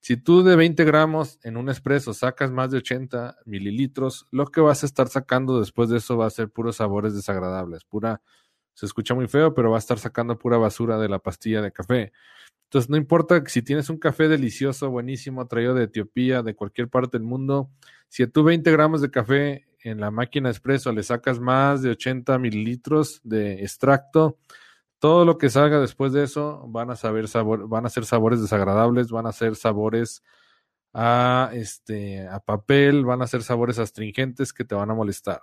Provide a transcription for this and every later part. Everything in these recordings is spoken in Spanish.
Si tú de 20 gramos en un espresso sacas más de 80 mililitros, lo que vas a estar sacando después de eso va a ser puros sabores desagradables, pura, se escucha muy feo, pero va a estar sacando pura basura de la pastilla de café. Entonces, no importa si tienes un café delicioso, buenísimo, traído de Etiopía, de cualquier parte del mundo, si a tú 20 gramos de café en la máquina expreso le sacas más de 80 mililitros de extracto, todo lo que salga después de eso van a saber sabor, van a ser sabores desagradables, van a ser sabores a este a papel, van a ser sabores astringentes que te van a molestar.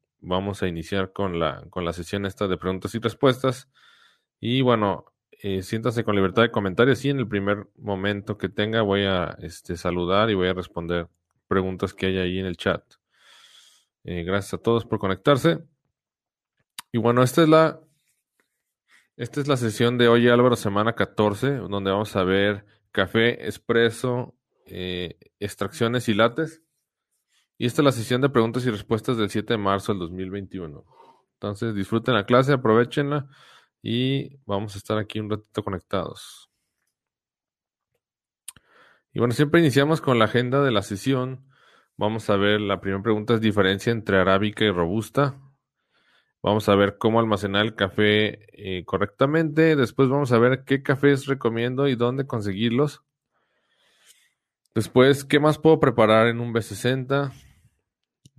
vamos a iniciar con la, con la sesión esta de preguntas y respuestas. Y bueno, eh, siéntase con libertad de comentarios y en el primer momento que tenga voy a este, saludar y voy a responder preguntas que hay ahí en el chat. Eh, gracias a todos por conectarse. Y bueno, esta es la, esta es la sesión de hoy, Álvaro, semana 14, donde vamos a ver café, espresso, eh, extracciones y lates. Y esta es la sesión de preguntas y respuestas del 7 de marzo del 2021. Entonces, disfruten la clase, aprovechenla y vamos a estar aquí un ratito conectados. Y bueno, siempre iniciamos con la agenda de la sesión Vamos a ver, la primera pregunta es diferencia entre arábica y robusta. Vamos a ver cómo almacenar el café eh, correctamente. Después vamos a ver qué cafés recomiendo y dónde conseguirlos. Después, ¿qué más puedo preparar en un B60?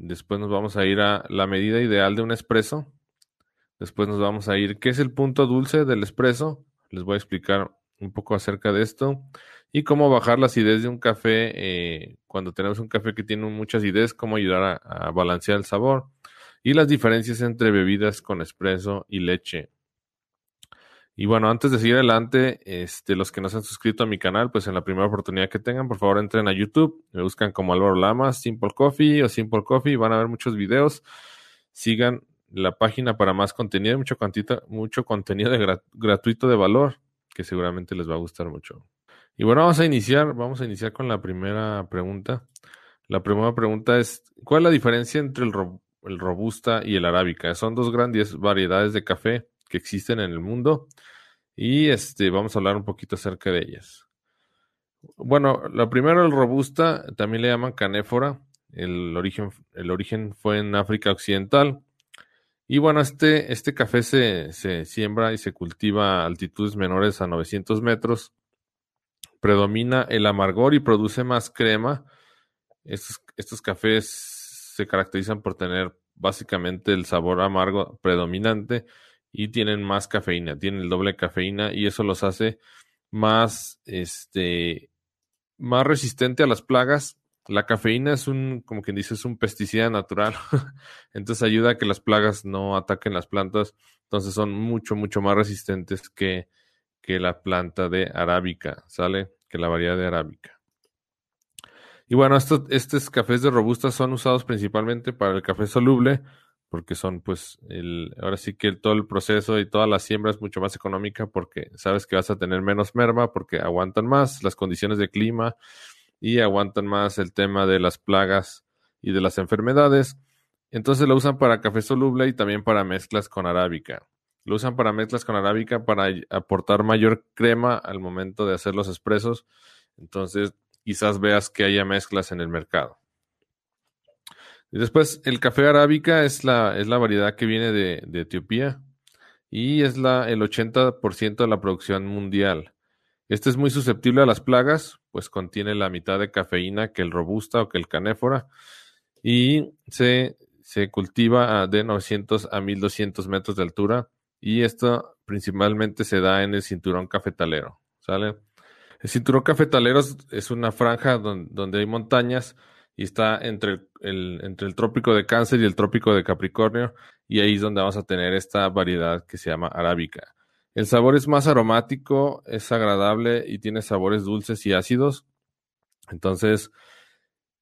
Después nos vamos a ir a la medida ideal de un espresso. Después nos vamos a ir, ¿qué es el punto dulce del espresso? Les voy a explicar un poco acerca de esto y cómo bajar la acidez de un café eh, cuando tenemos un café que tiene mucha acidez, cómo ayudar a, balancear el sabor y las diferencias entre bebidas con espresso y leche. Y bueno, antes de seguir adelante, este, los que no se han suscrito a mi canal, pues en la primera oportunidad que tengan, por favor entren a YouTube, me buscan como Álvaro Lamas, Simple Coffee o Simple Coffee, van a ver muchos videos. Sigan la página para más contenido, mucho, mucho contenido gratuito de valor, que seguramente les va a gustar mucho. Y bueno, vamos a iniciar, vamos a iniciar con la primera pregunta. La primera pregunta es, ¿cuál es la diferencia entre el, robusta y el arábica? Son dos grandes variedades de café que existen en el mundo y este, vamos a hablar un poquito acerca de ellas. Bueno, la primera, el robusta, también le llaman canéfora. El origen, el origen fue en África Occidental. Y bueno, este, este café se, se siembra y se cultiva a altitudes menores a 900 metros predomina el amargor y produce más crema. Estos, cafés se caracterizan por tener básicamente el sabor amargo predominante y tienen más cafeína, tienen el doble cafeína y eso los hace más, este, más resistente a las plagas. La cafeína es un, como quien dice, es un pesticida natural. Entonces ayuda a que las plagas no ataquen las plantas. Entonces son mucho, mucho más resistentes que, que la planta de arábica, ¿sale? Que la variedad de arábica. Y bueno, estos, estos cafés de robusta son usados principalmente para el café soluble, porque son pues el, ahora sí que todo el proceso y toda la siembra es mucho más económica porque sabes que vas a tener menos merma porque aguantan más las condiciones de clima y aguantan más el tema de las plagas y de las enfermedades. Entonces lo usan para café soluble y también para mezclas con arábica. Lo usan para mezclas con arábica para aportar mayor crema al momento de hacer los expresos. Entonces, quizás veas que haya mezclas en el mercado. Y después, el café arábica es la, es la variedad que viene de, Etiopía y es la, el 80% de la producción mundial. Este es muy susceptible a las plagas, pues contiene la mitad de cafeína que el robusta o que el canéfora y se, se cultiva de 900 a 1200 metros de altura y esto principalmente se da en el cinturón cafetalero, ¿sale? El cinturón cafetalero es una franja donde, hay montañas y está entre el, entre el trópico de Cáncer y el trópico de Capricornio y ahí es donde vamos a tener esta variedad que se llama arábica. El sabor es más aromático, es agradable y tiene sabores dulces y ácidos. Entonces,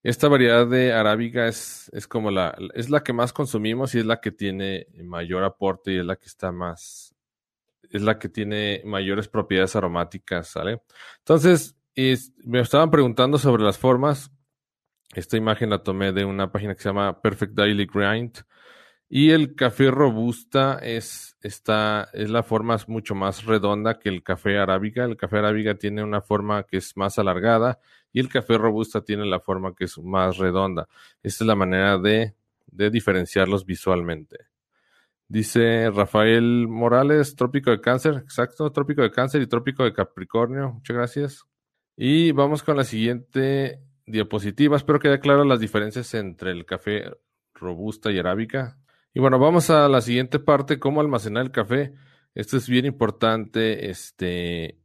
esta variedad de arábiga es, es como la, es la que más consumimos y es la que tiene mayor aporte y es la que está más, es la que tiene mayores propiedades aromáticas, ¿sale? Entonces, me estaban preguntando sobre las formas. Esta imagen la tomé de una página que se llama Perfect Daily Grind. Y el café robusta es, es la forma mucho más redonda que el café arábiga. El café arábiga tiene una forma que es más alargada y el café robusta tiene la forma que es más redonda. Esta es la manera de, de diferenciarlos visualmente. Dice Rafael Morales, trópico de cáncer, exacto, trópico de cáncer y trópico de Capricornio. Muchas gracias. Y vamos con la siguiente diapositiva. Espero que quede claro las diferencias entre el café robusta y arábica. Y bueno, vamos a la siguiente parte, cómo almacenar el café. Esto es bien importante. Este,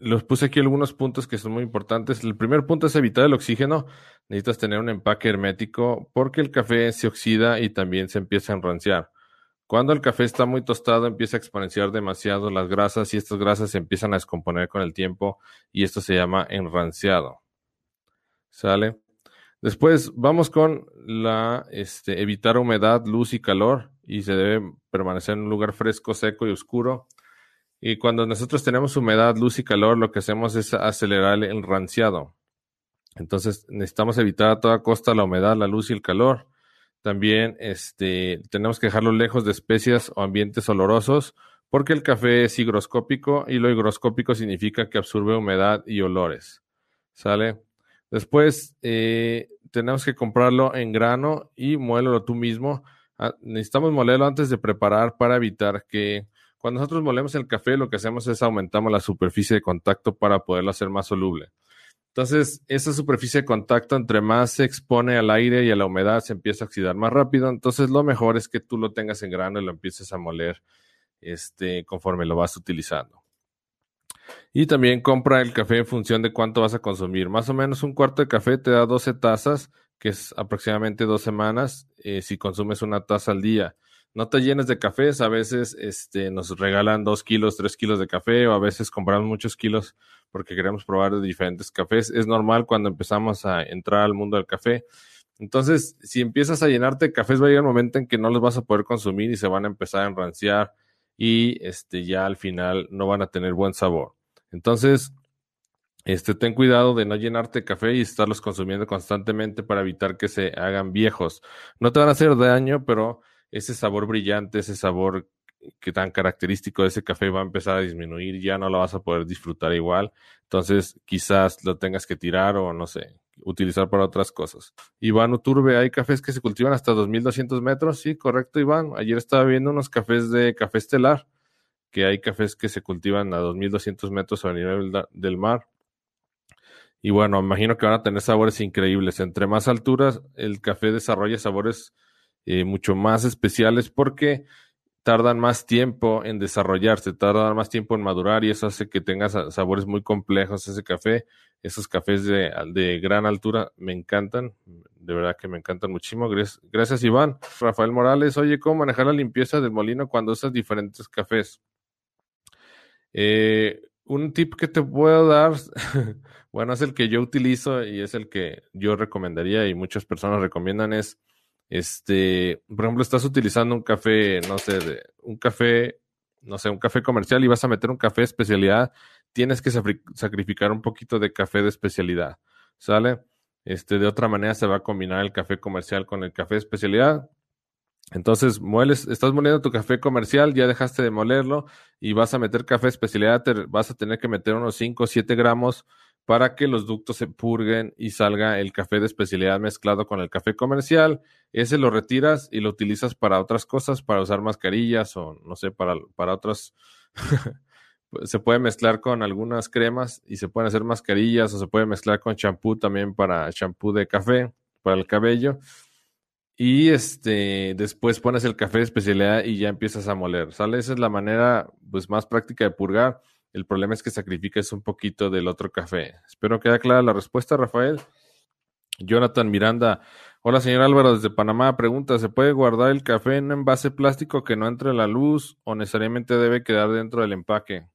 los puse aquí algunos puntos que son muy importantes. El primer punto es evitar el oxígeno. Necesitas tener un empaque hermético porque el café se oxida y también se empieza a enranciar. Cuando el café está muy tostado, empieza a exponenciar demasiado las grasas y estas grasas se empiezan a descomponer con el tiempo y esto se llama enranciado. ¿Sale? Después vamos con la este, evitar humedad, luz y calor y se debe permanecer en un lugar fresco, seco y oscuro. Y cuando nosotros tenemos humedad, luz y calor, lo que hacemos es acelerar el ranciado. Entonces necesitamos evitar a toda costa la humedad, la luz y el calor. También este, tenemos que dejarlo lejos de especias o ambientes olorosos porque el café es higroscópico y lo higroscópico significa que absorbe humedad y olores. ¿Sale? Después eh, tenemos que comprarlo en grano y muélelo tú mismo. Ah, necesitamos molerlo antes de preparar para evitar que cuando nosotros molemos el café lo que hacemos es aumentamos la superficie de contacto para poderlo hacer más soluble. Entonces, esa superficie de contacto, entre más se expone al aire y a la humedad, se empieza a oxidar más rápido. Entonces, lo mejor es que tú lo tengas en grano y lo empieces a moler este, conforme lo vas utilizando. Y también compra el café en función de cuánto vas a consumir. Más o menos un cuarto de café te da 12 tazas, que es aproximadamente dos semanas, eh, si consumes una taza al día. No te llenes de cafés, a veces este, nos regalan dos kilos, tres kilos de café, o a veces compramos muchos kilos porque queremos probar de diferentes cafés. Es normal cuando empezamos a entrar al mundo del café. Entonces, si empiezas a llenarte de cafés, va a llegar un momento en que no los vas a poder consumir y se van a empezar a enranciar y este, ya al final no van a tener buen sabor. Entonces, este, ten cuidado de no llenarte de café y estarlos consumiendo constantemente para evitar que se hagan viejos. No te van a hacer daño, pero ese sabor brillante, ese sabor que tan característico de ese café va a empezar a disminuir, ya no lo vas a poder disfrutar igual. Entonces, quizás lo tengas que tirar o no sé, utilizar para otras cosas. Iván Uturbe, hay cafés que se cultivan hasta 2200 metros. Sí, correcto, Iván. Ayer estaba viendo unos cafés de café estelar que hay cafés que se cultivan a 2200 metros a nivel del mar. Y bueno, imagino que van a tener sabores increíbles. Entre más alturas, el café desarrolla sabores eh, mucho más especiales porque tardan más tiempo en desarrollarse, tardan más tiempo en madurar y eso hace que tenga sabores muy complejos ese café. Esos cafés de, de gran altura me encantan, de verdad que me encantan muchísimo. Gracias, Iván. Rafael Morales, oye, ¿cómo manejar la limpieza del molino cuando usas diferentes cafés? Eh, un tip que te puedo dar, bueno, es el que yo utilizo y es el que yo recomendaría y muchas personas recomiendan es, este, por ejemplo, estás utilizando un café, no sé, de, un café, no sé, un café comercial y vas a meter un café de especialidad, tienes que sacrificar un poquito de café de especialidad, ¿sale? Este, de otra manera se va a combinar el café comercial con el café de especialidad entonces, mueles, estás moliendo tu café comercial, ya dejaste de molerlo y vas a meter café especialidad, vas a tener que meter unos 5 o 7 gramos para que los ductos se purguen y salga el café de especialidad mezclado con el café comercial. Ese lo retiras y lo utilizas para otras cosas, para usar mascarillas o no sé, para, para otras. se puede mezclar con algunas cremas y se pueden hacer mascarillas o se puede mezclar con champú también para champú de café, para el cabello. Y este, después pones el café de especialidad y ya empiezas a moler, ¿sale? Esa es la manera pues, más práctica de purgar. El problema es que sacrificas un poquito del otro café. Espero que haya clara la respuesta, Rafael. Jonathan Miranda, Hola, señor Álvaro, desde Panamá. Pregunta, ¿se puede guardar el café en un envase plástico que no entre la luz o necesariamente debe quedar dentro del empaque?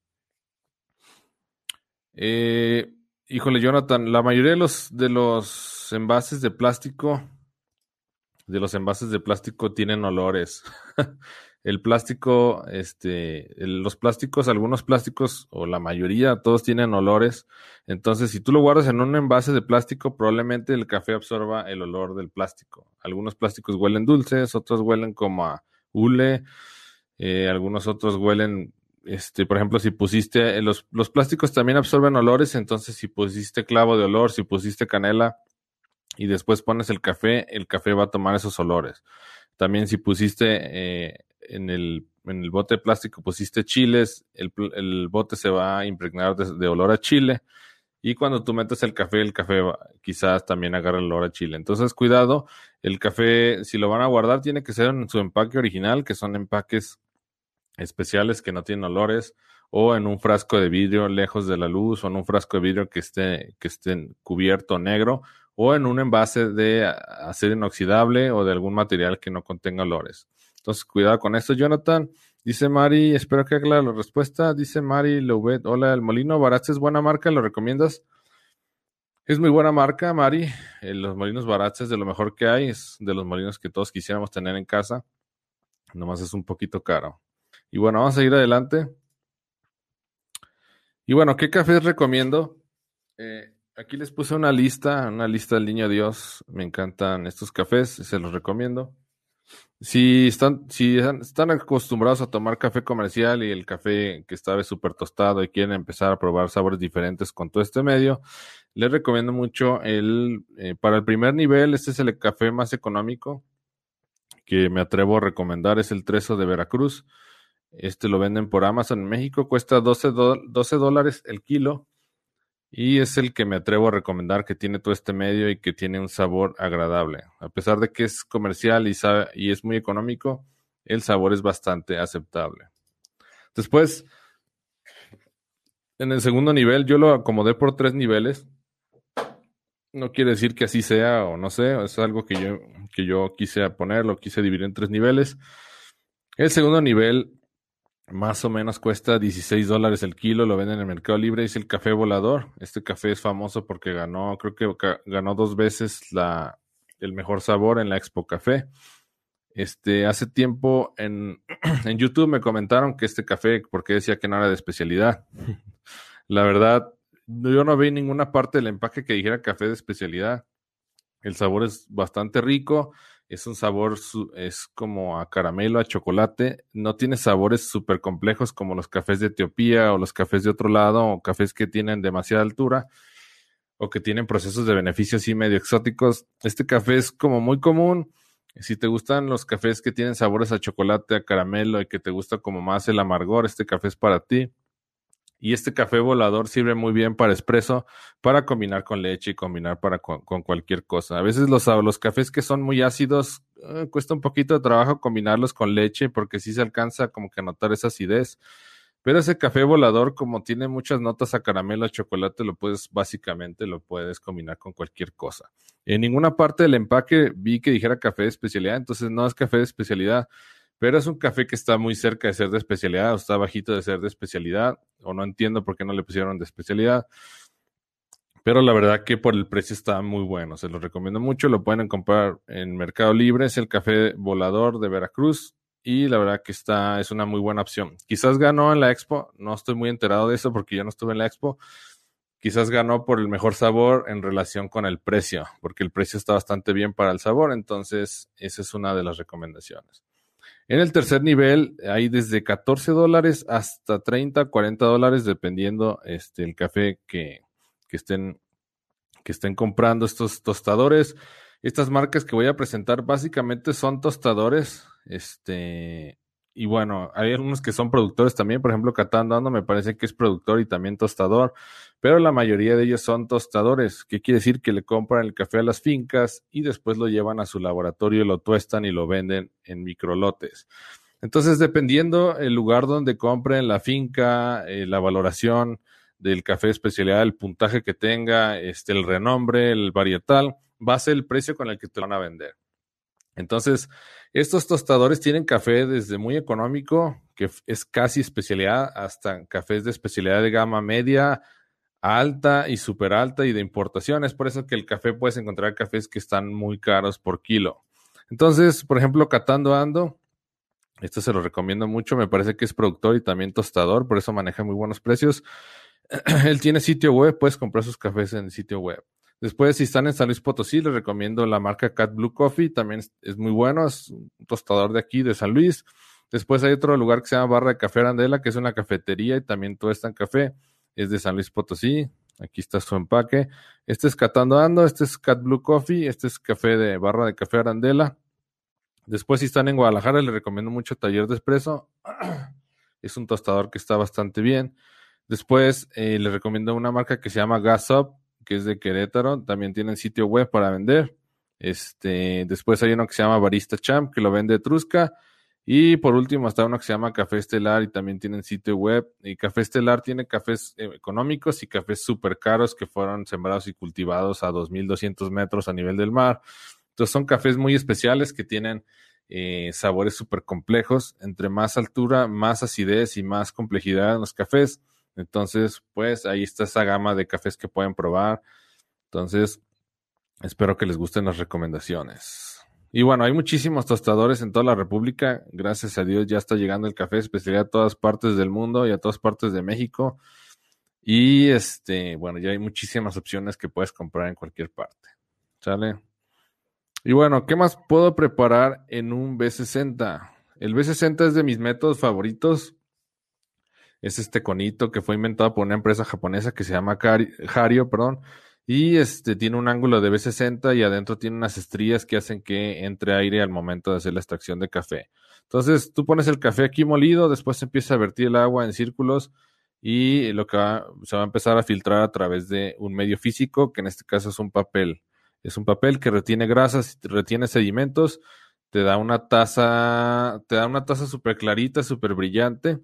Eh, híjole, Jonathan, la mayoría de los, de los envases de plástico, de los envases de plástico tienen olores. el plástico, este, los plásticos, algunos plásticos, o la mayoría, todos tienen olores. Entonces, si tú lo guardas en un envase de plástico, probablemente el café absorba el olor del plástico. Algunos plásticos huelen dulces, otros huelen como a hule, eh, algunos otros huelen, este, por ejemplo, si pusiste, los, los plásticos también absorben olores, entonces si pusiste clavo de olor, si pusiste canela, y después pones el café, el café va a tomar esos olores. También si pusiste eh, en el, en el bote plástico pusiste chiles, el, bote se va a impregnar de, olor a chile. Y cuando tú metes el café, el café quizás también agarra el olor a chile. Entonces, cuidado, el café, si lo van a guardar, tiene que ser en su empaque original, que son empaques especiales que no tienen olores, o en un frasco de vidrio lejos de la luz, o en un frasco de vidrio que esté, que esté cubierto negro, o en un envase de acero inoxidable o de algún material que no contenga olores. Entonces, cuidado con esto, Jonathan. Dice Mari, espero que aclare la respuesta. Dice Mari Loubet, hola, el molino Baratz es buena marca, ¿lo recomiendas? Es muy buena marca, Mari. Eh, los molinos Baratz es de lo mejor que hay, es de los molinos que todos quisiéramos tener en casa. Nomás es un poquito caro. Y bueno, vamos a ir adelante. Y bueno, ¿qué cafés recomiendo? Eh, aquí les puse una lista, una lista del niño Dios. Me encantan estos cafés, se los recomiendo. Si están, si están acostumbrados a tomar café comercial y el café que está súper tostado y quieren empezar a probar sabores diferentes con todo este medio, les recomiendo mucho el, eh, para el primer nivel, este es el café más económico que me atrevo a recomendar, es el Trezo de Veracruz. Este lo venden por Amazon en México, cuesta 12, 12 dólares el kilo y es el que me atrevo a recomendar que tiene todo este medio y que tiene un sabor agradable. A pesar de que es comercial y, es muy económico, el sabor es bastante aceptable. Después, en el segundo nivel, yo lo acomodé por tres niveles. No quiere decir que así sea o no sé, es algo que yo, que yo quise poner, lo quise dividir en tres niveles. El segundo nivel más o menos cuesta 16 dólares el kilo, lo venden en el Mercado Libre, es el café volador. Este café es famoso porque ganó, creo que ganó dos veces la, el mejor sabor en la Expo Café. Este, hace tiempo en, en YouTube me comentaron que este café, porque decía que no era de especialidad. la verdad, yo no vi ninguna parte del empaque que dijera café de especialidad. El sabor es bastante rico es un sabor, es como a caramelo, a chocolate. No tiene sabores súper complejos como los cafés de Etiopía o los cafés de otro lado o cafés que tienen demasiada altura o que tienen procesos de beneficio así medio exóticos. Este café es como muy común. Si te gustan los cafés que tienen sabores a chocolate, a caramelo y que te gusta como más el amargor, este café es para ti. Y este café volador sirve muy bien para espresso, para combinar con leche y combinar para con, cualquier cosa. A veces los, los cafés que son muy ácidos, eh, cuesta un poquito de trabajo combinarlos con leche porque sí se alcanza como que a notar esa acidez. Pero ese café volador, como tiene muchas notas a caramelo, a chocolate, lo puedes, básicamente lo puedes combinar con cualquier cosa. En ninguna parte del empaque vi que dijera café de especialidad, entonces no es café de especialidad pero es un café que está muy cerca de ser de especialidad o está bajito de ser de especialidad o no entiendo por qué no le pusieron de especialidad. Pero la verdad que por el precio está muy bueno, se lo recomiendo mucho, lo pueden comprar en Mercado Libre, es el café volador de Veracruz y la verdad que está es una muy buena opción. Quizás ganó en la Expo, no estoy muy enterado de eso porque yo no estuve en la Expo. Quizás ganó por el mejor sabor en relación con el precio, porque el precio está bastante bien para el sabor, entonces esa es una de las recomendaciones. En el tercer nivel hay desde 14 dólares hasta 30, 40 dólares, dependiendo este, el café que, que, estén, que estén comprando estos tostadores. Estas marcas que voy a presentar básicamente son tostadores. Este, y bueno, hay algunos que son productores también, por ejemplo, Catán me parece que es productor y también tostador, pero la mayoría de ellos son tostadores, que quiere decir que le compran el café a las fincas y después lo llevan a su laboratorio, lo tuestan y lo venden en microlotes. Entonces, dependiendo el lugar donde compren la finca, eh, la valoración del café especialidad, el puntaje que tenga, este, el renombre, el varietal, va a ser el precio con el que te van a vender. Entonces, estos tostadores tienen café desde muy económico, que es casi especialidad, hasta cafés de especialidad de gama media, alta y super alta y de importación. Es por eso que el café puedes encontrar cafés que están muy caros por kilo. Entonces, por ejemplo, Catando Ando, esto se lo recomiendo mucho, me parece que es productor y también tostador, por eso maneja muy buenos precios. Él tiene sitio web, puedes comprar sus cafés en el sitio web. Después, si están en San Luis Potosí, les recomiendo la marca Cat Blue Coffee, también es, muy bueno, es un tostador de aquí, de San Luis. Después hay otro lugar que se llama Barra de Café Arandela, que es una cafetería y también todo está en café, es de San Luis Potosí. Aquí está su empaque. Este es Catando Ando, este es Cat Blue Coffee, este es café de Barra de Café Arandela. Después, si están en Guadalajara, les recomiendo mucho Taller de Espresso. es un tostador que está bastante bien. Después, eh, les recomiendo una marca que se llama Gas Up, que es de Querétaro, también tienen sitio web para vender. Este, después hay uno que se llama Barista Champ, que lo vende Trusca. Y por último está uno que se llama Café Estelar y también tienen sitio web. Y Café Estelar tiene cafés eh, económicos y cafés súper caros que fueron sembrados y cultivados a 2.200 metros a nivel del mar. Entonces son cafés muy especiales que tienen eh, sabores súper complejos. Entre más altura, más acidez y más complejidad en los cafés. Entonces, pues ahí está esa gama de cafés que pueden probar. Entonces, espero que les gusten las recomendaciones. Y bueno, hay muchísimos tostadores en toda la República. Gracias a Dios ya está llegando el café especial a todas partes del mundo y a todas partes de México. Y este, bueno, ya hay muchísimas opciones que puedes comprar en cualquier parte. ¿Sale? Y bueno, ¿qué más puedo preparar en un B60? El B60 es de mis métodos favoritos es este conito que fue inventado por una empresa japonesa que se llama Hario, perdón, y este tiene un ángulo de B60 y adentro tiene unas estrías que hacen que entre aire al momento de hacer la extracción de café. Entonces tú pones el café aquí molido, después empieza a vertir el agua en círculos y lo que se va a empezar a filtrar a través de un medio físico, que en este caso es un papel. Es un papel que retiene grasas, retiene sedimentos, te da una taza, te da una taza súper clarita, súper brillante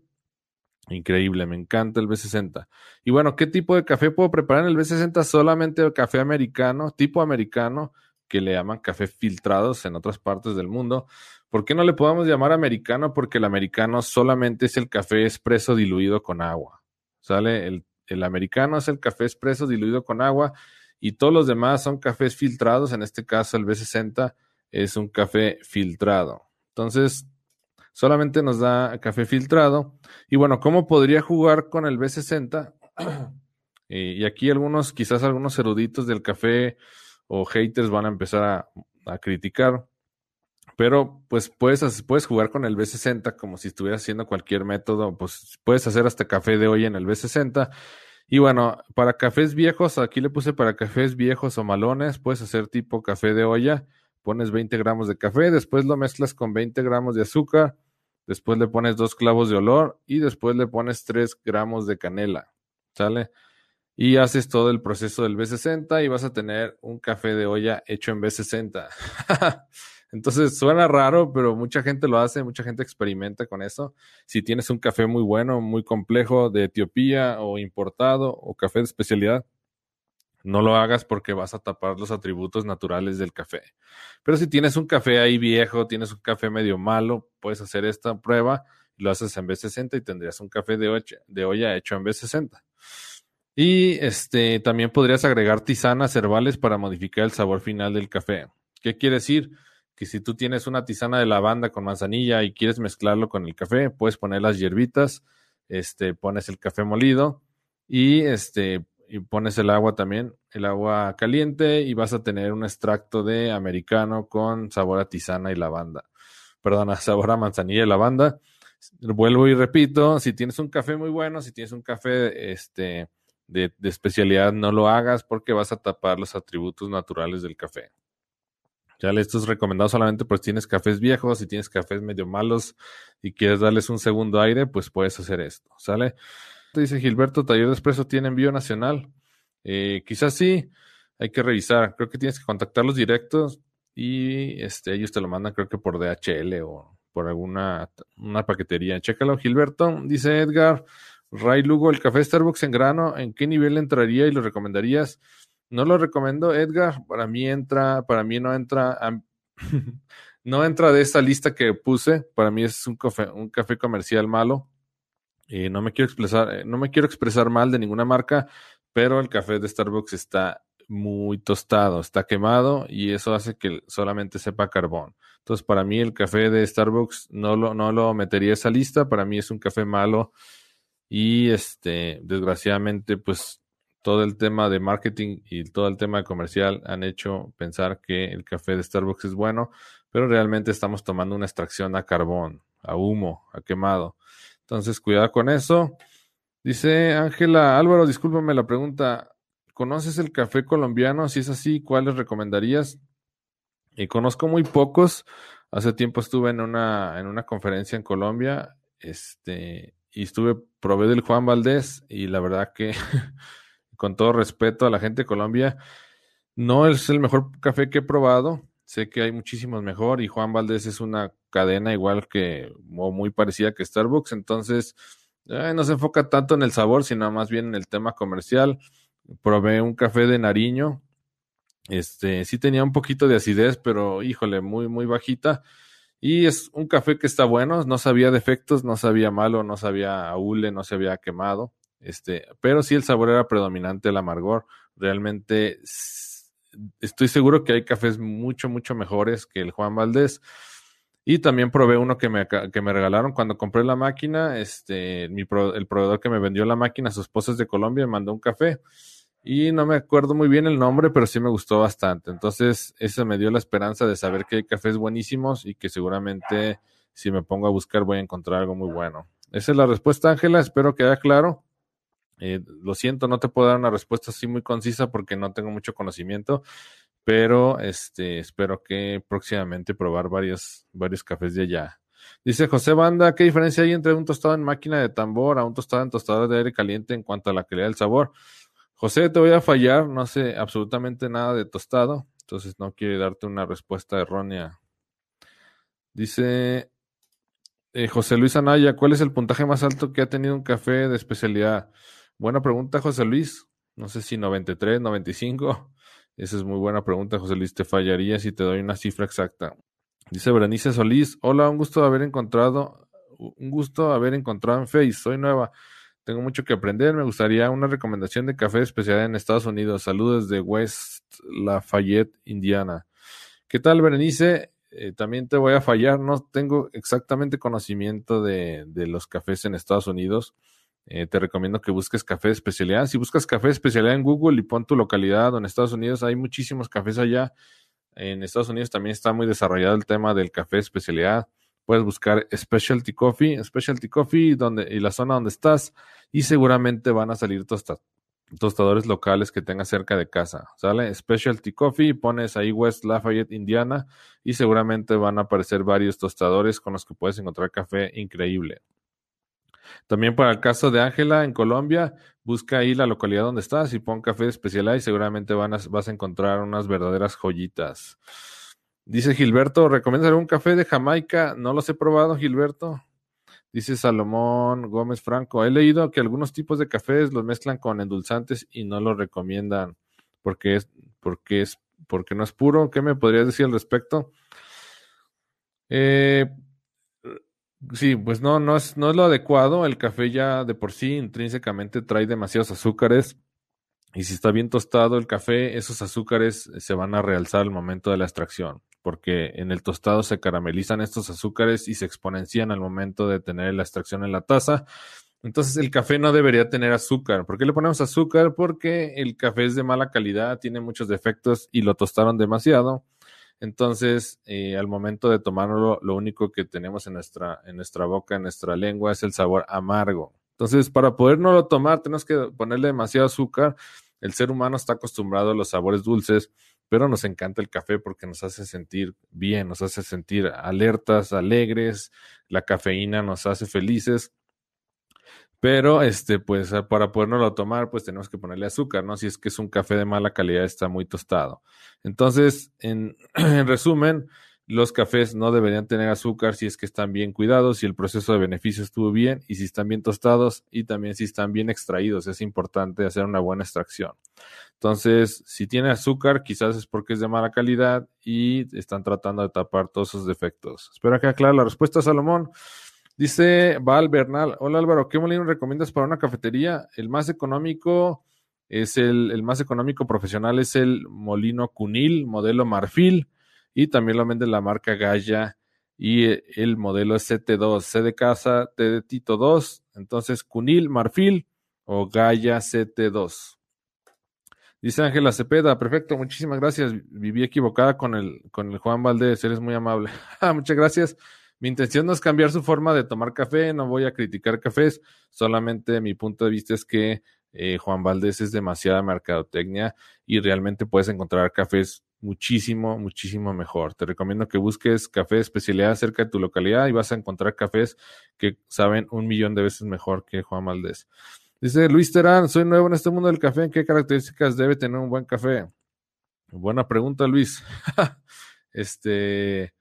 Increíble, me encanta el B60. Y bueno, ¿qué tipo de café puedo preparar en el B60? Solamente el café americano, tipo americano, que le llaman café filtrados en otras partes del mundo. ¿Por qué no le podemos llamar americano? Porque el americano solamente es el café expreso diluido con agua. ¿Sale? El, el americano es el café expreso diluido con agua y todos los demás son cafés filtrados. En este caso, el B60 es un café filtrado. Entonces, solamente nos da café filtrado. Y bueno, ¿cómo podría jugar con el B60? y aquí algunos, quizás algunos eruditos del café o haters van a empezar a, criticar. Pero pues puedes, puedes jugar con el B60 como si estuvieras haciendo cualquier método. Pues puedes hacer hasta café de hoy en el B60. Y bueno, para cafés viejos, aquí le puse para cafés viejos o malones, puedes hacer tipo café de olla pones 20 gramos de café, después lo mezclas con 20 gramos de azúcar, después le pones dos clavos de olor y después le pones 3 gramos de canela, ¿sale? Y haces todo el proceso del B60 y vas a tener un café de olla hecho en B60. Entonces suena raro, pero mucha gente lo hace, mucha gente experimenta con eso. Si tienes un café muy bueno, muy complejo de Etiopía o importado o café de especialidad, no lo hagas porque vas a tapar los atributos naturales del café. Pero si tienes un café ahí viejo, tienes un café medio malo, puedes hacer esta prueba lo haces en B60 y tendrías un café de, de olla hecho en B60. Y este también podrías agregar tisanas herbales para modificar el sabor final del café. ¿Qué quiere decir? Que si tú tienes una tisana de lavanda con manzanilla y quieres mezclarlo con el café, puedes poner las hierbitas, este, pones el café molido y este y pones el agua también, el agua caliente y vas a tener un extracto de americano con sabor a tisana y lavanda. Perdona, sabor a manzanilla y lavanda. Vuelvo y repito, si tienes un café muy bueno, si tienes un café este, de, de especialidad, no lo hagas porque vas a tapar los atributos naturales del café. Ya esto es recomendado solamente pues tienes cafés viejos, si tienes cafés medio malos y quieres darles un segundo aire, pues puedes hacer esto, ¿sale? Dice Gilberto, Taller de Expreso tiene envío nacional. Eh, quizás sí, hay que revisar. Creo que tienes que contactar los directos y este, ellos te lo mandan, creo que por DHL o por alguna una paquetería. Chécalo, Gilberto. Dice Edgar, Ray Lugo, el café Starbucks en grano, ¿en qué nivel entraría y lo recomendarías? No lo recomiendo, Edgar. Para mí entra, para mí no entra, no entra de esta lista que puse. Para mí es un café, un café comercial malo. Y no me quiero expresar, eh, no me quiero expresar mal de ninguna marca, pero el café de Starbucks está muy tostado, está quemado y eso hace que solamente sepa carbón. Entonces, para mí el café de Starbucks no lo, no lo metería a esa lista, para mí es un café malo y este, desgraciadamente, pues todo el tema de marketing y todo el tema comercial han hecho pensar que el café de Starbucks es bueno, pero realmente estamos tomando una extracción a carbón, a humo, a quemado. Entonces, cuidado con eso. Dice Ángela Álvaro, discúlpame la pregunta. ¿Conoces el café colombiano? Si es así, ¿cuáles recomendarías? Y conozco muy pocos. Hace tiempo estuve en una, en una conferencia en Colombia, este, y estuve, probé del Juan Valdés, y la verdad que, con todo respeto a la gente de Colombia, no es el mejor café que he probado. Sé que hay muchísimos mejor, y Juan Valdés es una cadena igual que, o muy parecida que Starbucks, entonces no se enfoca tanto en el sabor, sino más bien en el tema comercial probé un café de Nariño. Este, sí tenía un poquito de acidez, pero híjole, muy, muy bajita. Y es un café que está bueno, no sabía defectos, no sabía malo, no sabía aule, no se había quemado. Este, pero sí el sabor era predominante, el amargor. Realmente estoy seguro que hay cafés mucho, mucho mejores que el Juan Valdés. Y también probé uno que me, que me regalaron cuando compré la máquina. Este, mi el proveedor que me vendió la máquina, su esposa es de Colombia, me mandó un café. Y no me acuerdo muy bien el nombre, pero sí me gustó bastante. Entonces, eso me dio la esperanza de saber que hay cafés buenísimos y que seguramente si me pongo a buscar voy a encontrar algo muy bueno. Esa es la respuesta, Ángela. Espero que haya claro. Eh, lo siento, no te puedo dar una respuesta así muy concisa porque no tengo mucho conocimiento, pero este, espero que próximamente probar varios, varios cafés de allá. Dice José Banda, ¿qué diferencia hay entre un tostado en máquina de tambor a un tostado en tostador de aire caliente en cuanto a la calidad del sabor? José, te voy a fallar, no sé absolutamente nada de tostado, entonces no quiero darte una respuesta errónea. Dice eh, José Luis Anaya, ¿cuál es el puntaje más alto que ha tenido un café de especialidad? Buena pregunta, José Luis. No sé si 93, 95. Esa es muy buena pregunta, José Luis. Te fallaría si te doy una cifra exacta. Dice Berenice Solís, hola, un gusto haber encontrado, un gusto haber encontrado en Face, soy nueva. Tengo mucho que aprender. Me gustaría una recomendación de café especial en Estados Unidos. Saludos de West Lafayette, Indiana. ¿Qué tal, Berenice? Eh, también te voy a fallar. No tengo exactamente conocimiento de, los cafés en Estados Unidos. Eh, te recomiendo que busques café de especialidad. Si buscas café especialidad en Google y pon tu localidad en Estados Unidos, hay muchísimos cafés allá. En Estados Unidos también está muy desarrollado el tema del café especialidad puedes buscar Specialty Coffee, Specialty Coffee donde, y la zona donde estás y seguramente van a salir tostadores locales que tengas cerca de casa. ¿Sale? Specialty Coffee, pones ahí West Lafayette, Indiana y seguramente van a aparecer varios tostadores con los que puedes encontrar café increíble. También para el caso de Ángela en Colombia, busca ahí la localidad donde estás y pon café de especialidad y seguramente van vas a encontrar unas verdaderas joyitas. Dice Gilberto, ¿recomiendas algún café de Jamaica? No los he probado, Gilberto. Dice Salomón Gómez Franco, he leído que algunos tipos de cafés los mezclan con endulzantes y no los recomiendan porque es, porque es, porque no es puro. ¿Qué me podrías decir al respecto? Eh, sí, pues no, no es, no es lo adecuado. El café ya de por sí intrínsecamente trae demasiados azúcares y si está bien tostado el café, esos azúcares se van a realzar al momento de la extracción, porque en el tostado se caramelizan estos azúcares y se exponencian al momento de tener la extracción en la taza. Entonces el café no debería tener azúcar. ¿Por qué le ponemos azúcar? Porque el café es de mala calidad, tiene muchos defectos y lo tostaron demasiado. Entonces, eh, al momento de tomarlo, lo único que tenemos en nuestra, en nuestra boca, en nuestra lengua, es el sabor amargo. Entonces, para podernoslo tomar, tenemos que ponerle demasiado azúcar. El ser humano está acostumbrado a los sabores dulces, pero nos encanta el café porque nos hace sentir bien, nos hace sentir alertas, alegres. La cafeína nos hace felices. Pero, este, pues, para podernoslo tomar, pues tenemos que ponerle azúcar, ¿no? Si es que es un café de mala calidad, está muy tostado. Entonces, en, en resumen, los cafés no deberían tener azúcar si es que están bien cuidados, si el proceso de beneficio estuvo bien y si están bien tostados y también si están bien extraídos. Es importante hacer una buena extracción. Entonces, si tiene azúcar, quizás es porque es de mala calidad y están tratando de tapar todos esos defectos. Espero que aclare la respuesta, Salomón. Dice Val Bernal, hola Álvaro, ¿qué molino recomiendas para una cafetería? El más económico es el, el más económico profesional es el molino Cunil, modelo Marfil, y también lo vende la marca Gaya y el modelo es CT2, C de casa, T de Tito 2, entonces Cunil, Marfil o Gaya CT2. Dice Ángela Cepeda, perfecto, muchísimas gracias. Viví equivocada con el, con el Juan Valdés, eres muy amable. Ah, muchas gracias. Mi intención no es cambiar su forma de tomar café, no voy a criticar cafés, solamente mi punto de vista es que eh, Juan Valdés es demasiada mercadotecnia y realmente puedes encontrar cafés muchísimo, muchísimo mejor. Te recomiendo que busques café especialidad cerca de tu localidad y vas a encontrar cafés que saben un millón de veces mejor que Juan Valdés. Dice Luis Terán, soy nuevo en este mundo del café. ¿En qué características debe tener un buen café? Buena pregunta, Luis. este,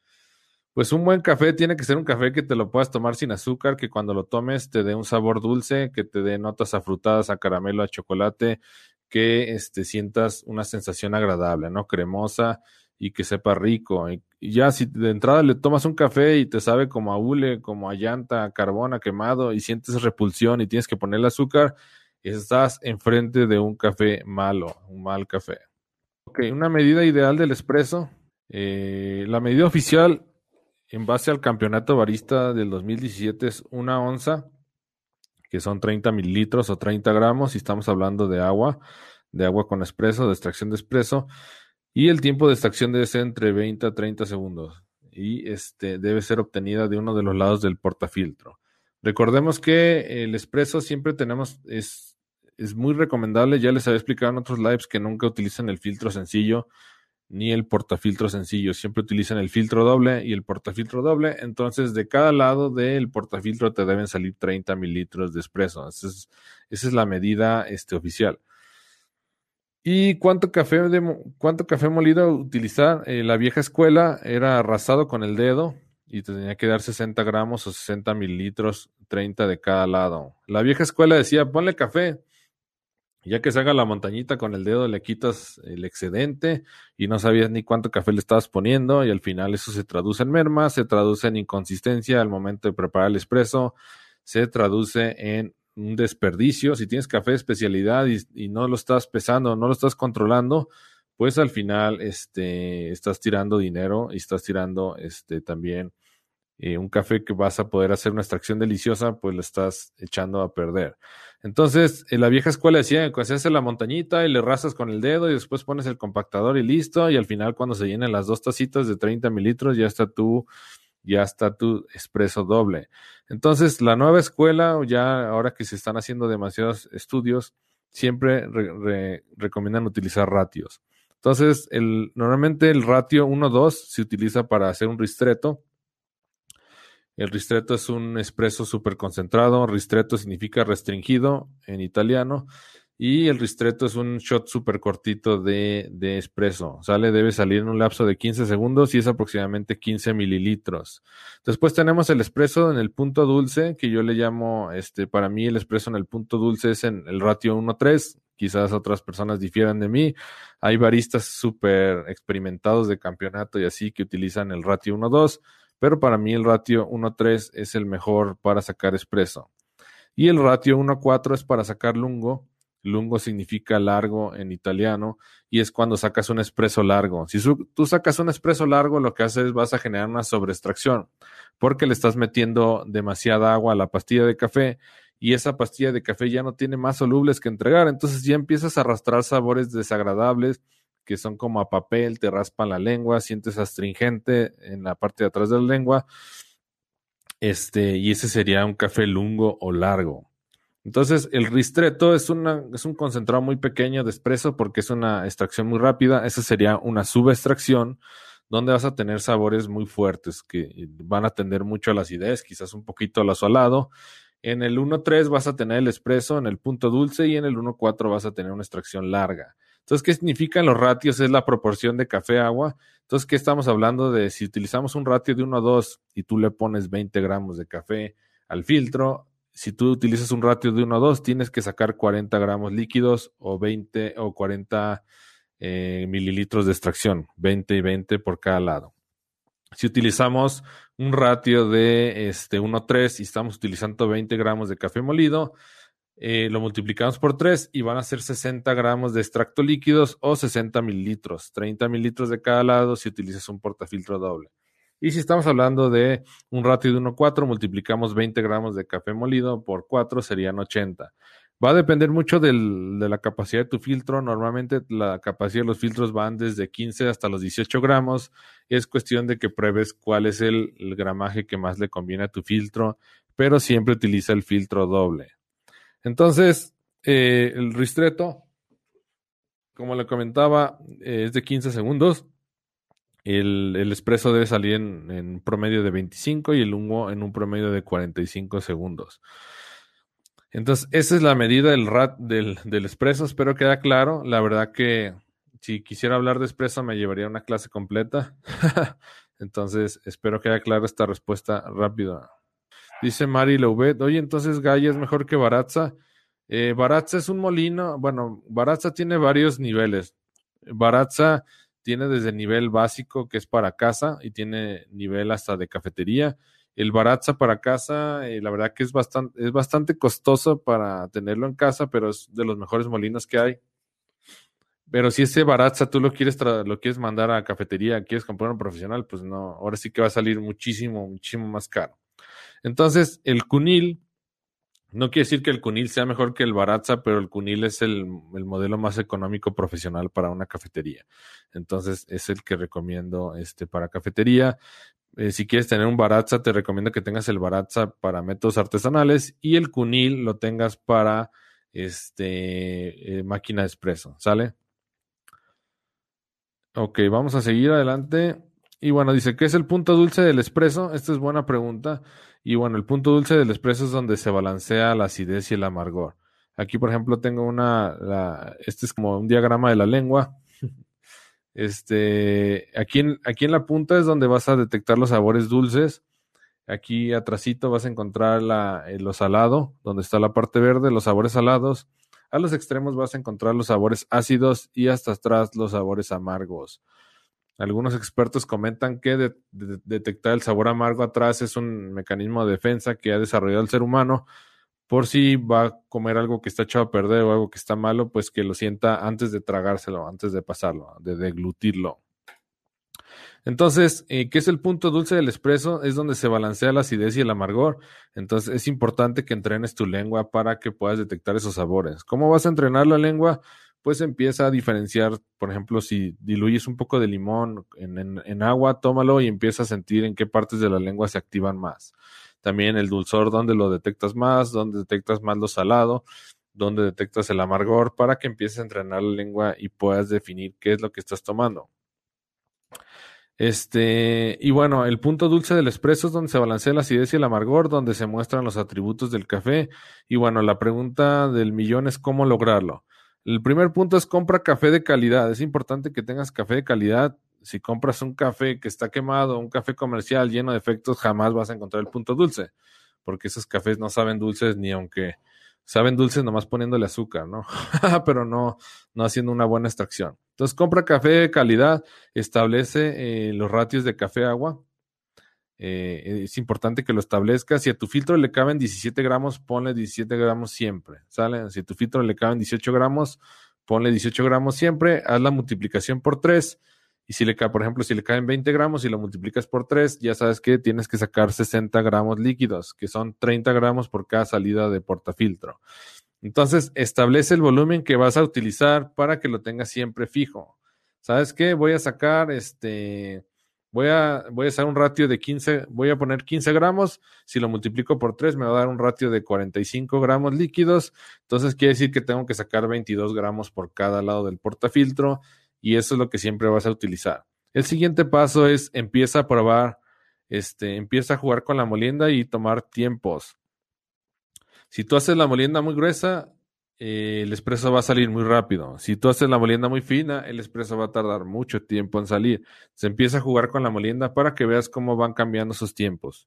pues un buen café tiene que ser un café que te lo puedas tomar sin azúcar, que cuando lo tomes te dé un sabor dulce, que te dé notas afrutadas a caramelo, a chocolate, que este, sientas una sensación agradable, ¿no? Cremosa y que sepa rico. Y, ya si de entrada le tomas un café y te sabe como a hule, como a llanta, a carbón, a quemado y sientes repulsión y tienes que ponerle azúcar, estás enfrente de un café malo, un mal café. Ok, una medida ideal del espresso. Eh, la medida oficial en base al campeonato barista del 2017 es una onza, que son 30 mililitros o 30 gramos, y estamos hablando de agua, de agua con espresso, de extracción de espresso. Y el tiempo de extracción debe ser entre 20 a 30 segundos. Y este debe ser obtenida de uno de los lados del portafiltro. Recordemos que el espresso siempre tenemos, es, es muy recomendable, ya les había explicado en otros lives que nunca utilizan el filtro sencillo ni el portafiltro sencillo, siempre utilizan el filtro doble y el portafiltro doble, entonces de cada lado del portafiltro te deben salir 30 mililitros de espresso, esa es, esa es la medida este, oficial. ¿Y cuánto café, cuánto café molido utilizar? Eh, la vieja escuela era arrasado con el dedo y te tenía que dar 60 gramos o 60 mililitros, 30 de cada lado. La vieja escuela decía, ponle café. Ya que se haga la montañita con el dedo, le quitas el excedente y no sabías ni cuánto café le estabas poniendo y al final eso se traduce en merma, se traduce en inconsistencia al momento de preparar el espresso, se traduce en un desperdicio. Si tienes café de especialidad y, no lo estás pesando, no lo estás controlando, pues al final este, estás tirando dinero y estás tirando este, también eh, un café que vas a poder hacer una extracción deliciosa, pues lo estás echando a perder. Entonces, en la vieja escuela decía que se hace la montañita y le rasas con el dedo y después pones el compactador y listo. Y al final, cuando se llenen las dos tacitas de 30 mililitros, ya está tu ya está tu expreso doble. Entonces, la nueva escuela, ya ahora que se están haciendo demasiados estudios, siempre recomiendan utilizar ratios. Entonces, el, normalmente el ratio 1-2 se utiliza para hacer un ristreto. El ristretto es un expreso súper concentrado. Ristretto significa restringido en italiano. Y el ristretto es un shot súper cortito de, de espresso. Sale, debe salir en un lapso de 15 segundos y es aproximadamente 15 mililitros. Después tenemos el espresso en el punto dulce, que yo le llamo, este, para mí el espresso en el punto dulce es en el ratio 1-3. Quizás otras personas difieran de mí. Hay baristas súper experimentados de campeonato y así que utilizan el ratio 1-2, pero para mí el ratio 1-3 es el mejor para sacar espresso. Y el ratio 1-4 es para sacar lungo Lungo significa largo en italiano y es cuando sacas un espresso largo. Si tú sacas un espresso largo, lo que haces es vas a generar una sobreextracción porque le estás metiendo demasiada agua a la pastilla de café y esa pastilla de café ya no tiene más solubles que entregar. Entonces ya empiezas a arrastrar sabores desagradables que son como a papel, te raspan la lengua, sientes astringente en la parte de atrás de la lengua. Este, y ese sería un café lungo o largo. Entonces, el ristretto es, es un concentrado muy pequeño de espresso porque es una extracción muy rápida. Esa sería una subextracción donde vas a tener sabores muy fuertes que van a tender mucho a la acidez, quizás un poquito al azulado. En el 1.3 vas a tener el espresso, en el punto dulce y en el 1.4 vas a tener una extracción larga. Entonces, ¿qué significan los ratios? Es la proporción de café-agua. Entonces, ¿qué estamos hablando de si utilizamos un ratio de 1 a 2 y tú le pones 20 gramos de café al filtro, si tú utilizas un ratio de 1 a 2, tienes que sacar 40 gramos líquidos o 20 o 40 eh, mililitros de extracción, 20 y 20 por cada lado. Si utilizamos un ratio de este, 1 a 3 y estamos utilizando 20 gramos de café molido, eh, lo multiplicamos por 3 y van a ser 60 gramos de extracto líquidos o 60 mililitros, 30 mililitros de cada lado si utilizas un portafiltro doble. Y si estamos hablando de un ratio de 1 a 4, multiplicamos 20 gramos de café molido por 4, serían 80. Va a depender mucho de la capacidad de tu filtro. Normalmente la capacidad de los filtros van desde 15 hasta los 18 gramos. Es cuestión de que pruebes cuál es el gramaje que más le conviene a tu filtro, pero siempre utiliza el filtro doble. Entonces, eh, el ristreto, como le comentaba, eh, es de 15 segundos. El, expreso debe salir en, en, promedio de 25 y el humo en un promedio de 45 segundos. Entonces, esa es la medida del rat del, del expreso. Espero quede claro. La verdad que si quisiera hablar de expreso me llevaría una clase completa. entonces, espero que clara esta respuesta rápida. Dice Mari Loubet, oye, entonces Gaia es mejor que Baratza. Eh, Baratza es un molino, bueno, Baratza tiene varios niveles. Baratza tiene desde nivel básico, que es para casa, y tiene nivel hasta de cafetería. El Baratza para casa, eh, la verdad que es bastante, es bastante costoso para tenerlo en casa, pero es de los mejores molinos que hay. Pero si ese Baratza tú lo quieres, lo quieres mandar a cafetería, quieres comprar un profesional, pues no, ahora sí que va a salir muchísimo, muchísimo más caro. Entonces, el Cunil, no quiere decir que el Cunil sea mejor que el Baratza, pero el Cunil es el, modelo más económico profesional para una cafetería. Entonces, es el que recomiendo este, para cafetería. Eh, si quieres tener un Baratza, te recomiendo que tengas el Baratza para métodos artesanales y el Cunil lo tengas para este, eh, máquina de espresso. ¿Sale? Ok, vamos a seguir adelante. Y bueno, dice, ¿qué es el punto dulce del espresso? Esta es buena pregunta. Y bueno, el punto dulce del espresso es donde se balancea la acidez y el amargor. Aquí, por ejemplo, tengo una, este es como un diagrama de la lengua. Este, aquí en, aquí en la punta es donde vas a detectar los sabores dulces. Aquí atrásito vas a encontrar la, eh, lo salado, donde está la parte verde, los sabores salados. A los extremos vas a encontrar los sabores ácidos y hasta atrás los sabores amargos. Algunos expertos comentan que detectar el sabor amargo atrás es un mecanismo de defensa que ha desarrollado el ser humano por si va a comer algo que está echado a perder o algo que está malo, pues que lo sienta antes de tragárselo, antes de pasarlo, de deglutirlo. Entonces, eh, ¿qué es el punto dulce del espresso? Es donde se balancea la acidez y el amargor. Entonces, es importante que entrenes tu lengua para que puedas detectar esos sabores. ¿Cómo vas a entrenar la lengua? Pues empieza a diferenciar, por ejemplo, si diluyes un poco de limón en, agua, tómalo y empieza a sentir en qué partes de la lengua se activan más. También el dulzor, donde lo detectas más, donde detectas más lo salado, donde detectas el amargor, para que empieces a entrenar la lengua y puedas definir qué es lo que estás tomando. Este, y bueno, el punto dulce del espresso es donde se balancea la acidez y el amargor, donde se muestran los atributos del café. Y bueno, la pregunta del millón es cómo lograrlo. El primer punto es compra café de calidad. Es importante que tengas café de calidad. Si compras un café que está quemado, un café comercial lleno de efectos, jamás vas a encontrar el punto dulce, porque esos cafés no saben dulces ni aunque saben dulces nomás poniéndole azúcar, ¿no? Pero no, no haciendo una buena extracción. Entonces compra café de calidad, establece eh, los ratios de café agua, eh, es importante que lo establezcas. Si a tu filtro le caben 17 gramos, ponle 17 gramos siempre. Si a tu filtro le caben 18 gramos, ponle 18 gramos siempre. Haz la multiplicación por 3. Y si le cae, por ejemplo, si le caen 20 gramos y lo multiplicas por 3, ya sabes que tienes que sacar 60 gramos líquidos, que son 30 gramos por cada salida de portafiltro. Entonces, establece el volumen que vas a utilizar para que lo tengas siempre fijo. ¿Sabes qué? Voy a sacar este Voy a, voy a un ratio de 15, voy a poner 15 gramos, si lo multiplico por 3 me va a dar un ratio de 45 gramos líquidos, entonces quiere decir que tengo que sacar 22 gramos por cada lado del portafiltro y eso es lo que siempre vas a utilizar. El siguiente paso es empieza a probar, este, empieza a jugar con la molienda y tomar tiempos. Si tú haces la molienda muy gruesa, eh, el espresso va a salir muy rápido. Si tú haces la molienda muy fina, el espresso va a tardar mucho tiempo en salir. Se empieza a jugar con la molienda para que veas cómo van cambiando sus tiempos.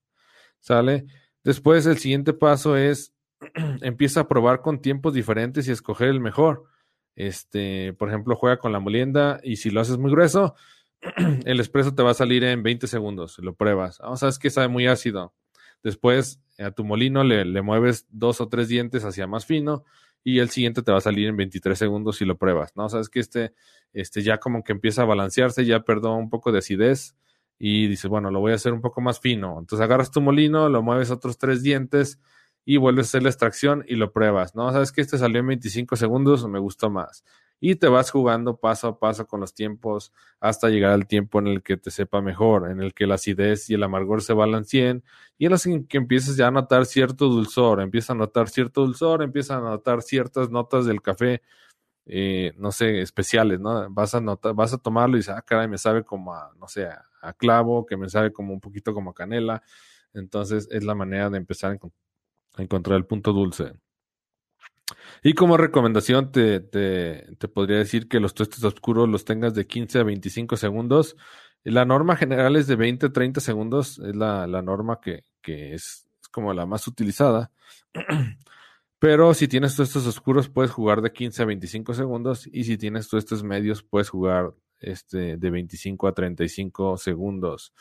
¿Sale? Después el siguiente paso es empieza a probar con tiempos diferentes y escoger el mejor. Este, por ejemplo, juega con la molienda y si lo haces muy grueso, el espresso te va a salir en 20 segundos. Lo pruebas. Vamos, sabes que sabe muy ácido. Después a tu molino le, mueves dos o tres dientes hacia más fino y el siguiente te va a salir en 23 segundos si lo pruebas. No, sabes que este, este ya como que empieza a balancearse, ya perdón un poco de acidez y dices, bueno, lo voy a hacer un poco más fino. Entonces agarras tu molino, lo mueves otros tres dientes y vuelves a hacer la extracción y lo pruebas. No, sabes que este salió en 25 segundos, me gustó más y te vas jugando paso a paso con los tiempos hasta llegar al tiempo en el que te sepa mejor, en el que la acidez y el amargor se balanceen y en el que empieces ya a notar cierto dulzor, empieza a notar cierto dulzor, empieza a notar ciertas notas del café, eh, no sé, especiales, ¿no? Vas a notar, vas a tomarlo y dices, ah, caray, me sabe como a, no sé, a, clavo, que me sabe como un poquito como a canela. Entonces es la manera de empezar a encontrar el punto dulce. Y como recomendación te, te, podría decir que los tuestes oscuros los tengas de 15 a 25 segundos. La norma general es de 20 a 30 segundos, es la, la norma que, que es, como la más utilizada. Pero si tienes tuestes oscuros puedes jugar de 15 a 25 segundos y si tienes tuestes medios puedes jugar este, de 25 a 35 segundos.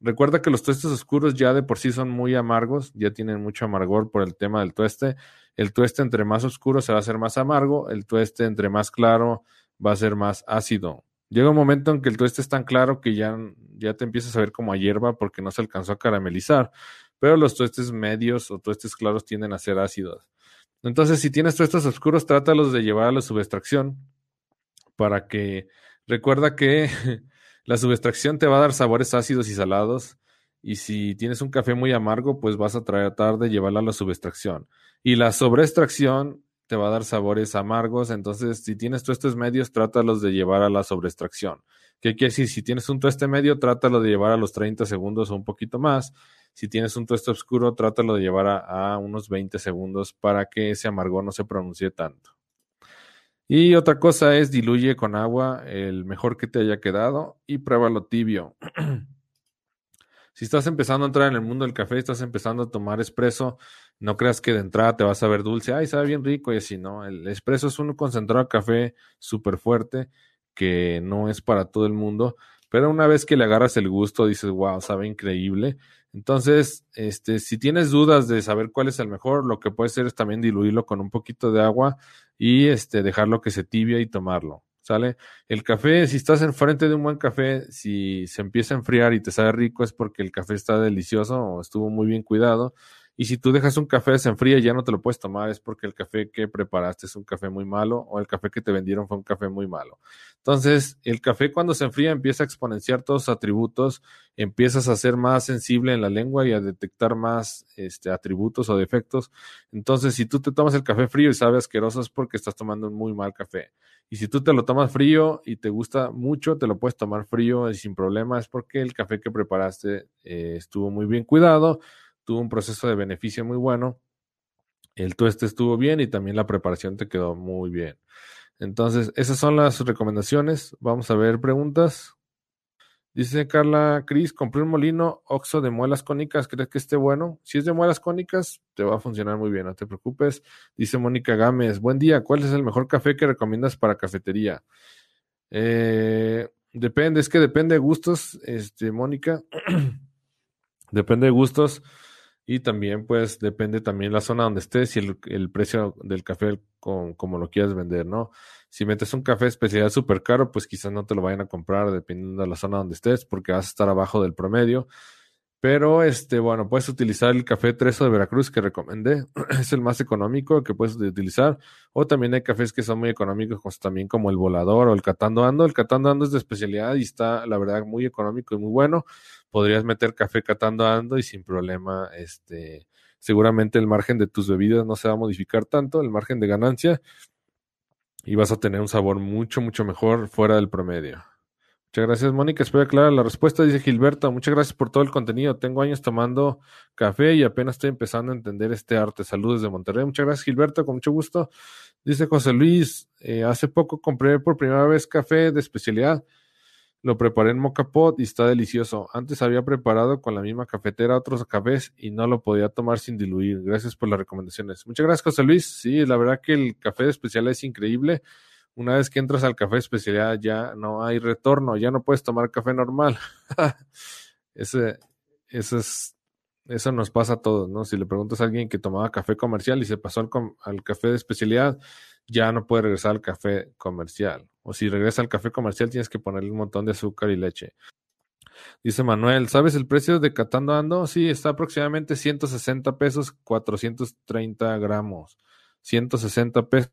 Recuerda que los tuestes oscuros ya de por sí son muy amargos, ya tienen mucho amargor por el tema del tueste. El tueste entre más oscuro se va a hacer más amargo, el tueste entre más claro va a ser más ácido. Llega un momento en que el tueste es tan claro que ya, ya te empiezas a ver como a hierba porque no se alcanzó a caramelizar, pero los tuestes medios o tuestes claros tienden a ser ácidos. Entonces, si tienes tuestes oscuros, trátalos de llevar a la subextracción para que recuerda que la subextracción te va a dar sabores ácidos y salados y si tienes un café muy amargo, pues vas a tratar de llevarlo a la subextracción. Y la sobreextracción te va a dar sabores amargos, entonces si tienes tuestes medios, trátalos de llevar a la sobreextracción. ¿Qué quiere decir? Si tienes un tueste medio, trátalo de llevar a los 30 segundos o un poquito más. Si tienes un tueste oscuro, trátalo de llevar a, a unos 20 segundos para que ese amargor no se pronuncie tanto. Y otra cosa es diluye con agua el mejor que te haya quedado y pruébalo tibio. si estás empezando a entrar en el mundo del café, estás empezando a tomar espresso, no creas que de entrada te vas a ver dulce, ay, sabe bien rico y así, ¿no? El espresso es un concentrado de café súper fuerte que no es para todo el mundo, pero una vez que le agarras el gusto, dices, wow, sabe increíble. Entonces, este, si tienes dudas de saber cuál es el mejor, lo que puedes hacer es también diluirlo con un poquito de agua y este, dejarlo que se tibia y tomarlo. ¿Sale? El café, si estás enfrente de un buen café, si se empieza a enfriar y te sabe rico, es porque el café está delicioso o estuvo muy bien cuidado. Y si tú dejas un café se enfría y ya no te lo puedes tomar, es porque el café que preparaste es un café muy malo o el café que te vendieron fue un café muy malo. Entonces, el café cuando se enfría empieza a exponenciar todos los atributos, empiezas a ser más sensible en la lengua y a detectar más este, atributos o defectos. Entonces, si tú te tomas el café frío y sabe asqueroso es porque estás tomando un muy mal café. Y si tú te lo tomas frío y te gusta mucho, te lo puedes tomar frío y sin problema, es porque el café que preparaste eh, estuvo muy bien cuidado tuvo un proceso de beneficio muy bueno, el tueste estuvo bien y también la preparación te quedó muy bien. Entonces, esas son las recomendaciones. Vamos a ver preguntas. Dice Carla Cris, compré un molino Oxo de muelas cónicas, ¿crees que esté bueno? Si es de muelas cónicas, te va a funcionar muy bien, no te preocupes. Dice Mónica Gámez, buen día, ¿cuál es el mejor café que recomiendas para cafetería? Eh, depende, es que depende de gustos, este, Mónica. depende de gustos. Y también, pues, depende también la zona donde estés y el, precio del café con, como lo quieras vender, ¿no? Si metes un café especial súper caro, pues quizás no te lo vayan a comprar dependiendo de la zona donde estés, porque vas a estar abajo del promedio. Pero, este, bueno, puedes utilizar el café Treso de Veracruz que recomendé. es el más económico que puedes utilizar. O también hay cafés que son muy económicos, pues, también como el Volador o el Catando Ando. El Catando Ando es de especialidad y está, la verdad, muy económico y muy bueno. Podrías meter café Catando Ando y sin problema, este, seguramente el margen de tus bebidas no se va a modificar tanto, el margen de ganancia, y vas a tener un sabor mucho, mucho mejor fuera del promedio. Muchas gracias, Mónica. Espero aclarar la respuesta. Dice Gilberto, muchas gracias por todo el contenido. Tengo años tomando café y apenas estoy empezando a entender este arte. Saludos de Monterrey. Muchas gracias, Gilberto, con mucho gusto. Dice José Luis, eh, hace poco compré por primera vez café de especialidad. Lo preparé en Mocha Pot y está delicioso. Antes había preparado con la misma cafetera otros cafés y no lo podía tomar sin diluir. Gracias por las recomendaciones. Muchas gracias, José Luis. Sí, la verdad que el café de especial es increíble. Una vez que entras al café especialidad ya no hay retorno, ya no puedes tomar café normal. Ese, eso es, eso nos pasa a todos, ¿no? Si le preguntas a alguien que tomaba café comercial y se pasó al, al café de especialidad, ya no puede regresar al café comercial. O si regresa al café comercial, tienes que ponerle un montón de azúcar y leche. Dice Manuel, ¿sabes el precio de Catando Ando? Sí, está aproximadamente 160 pesos, 430 gramos. 160 pesos,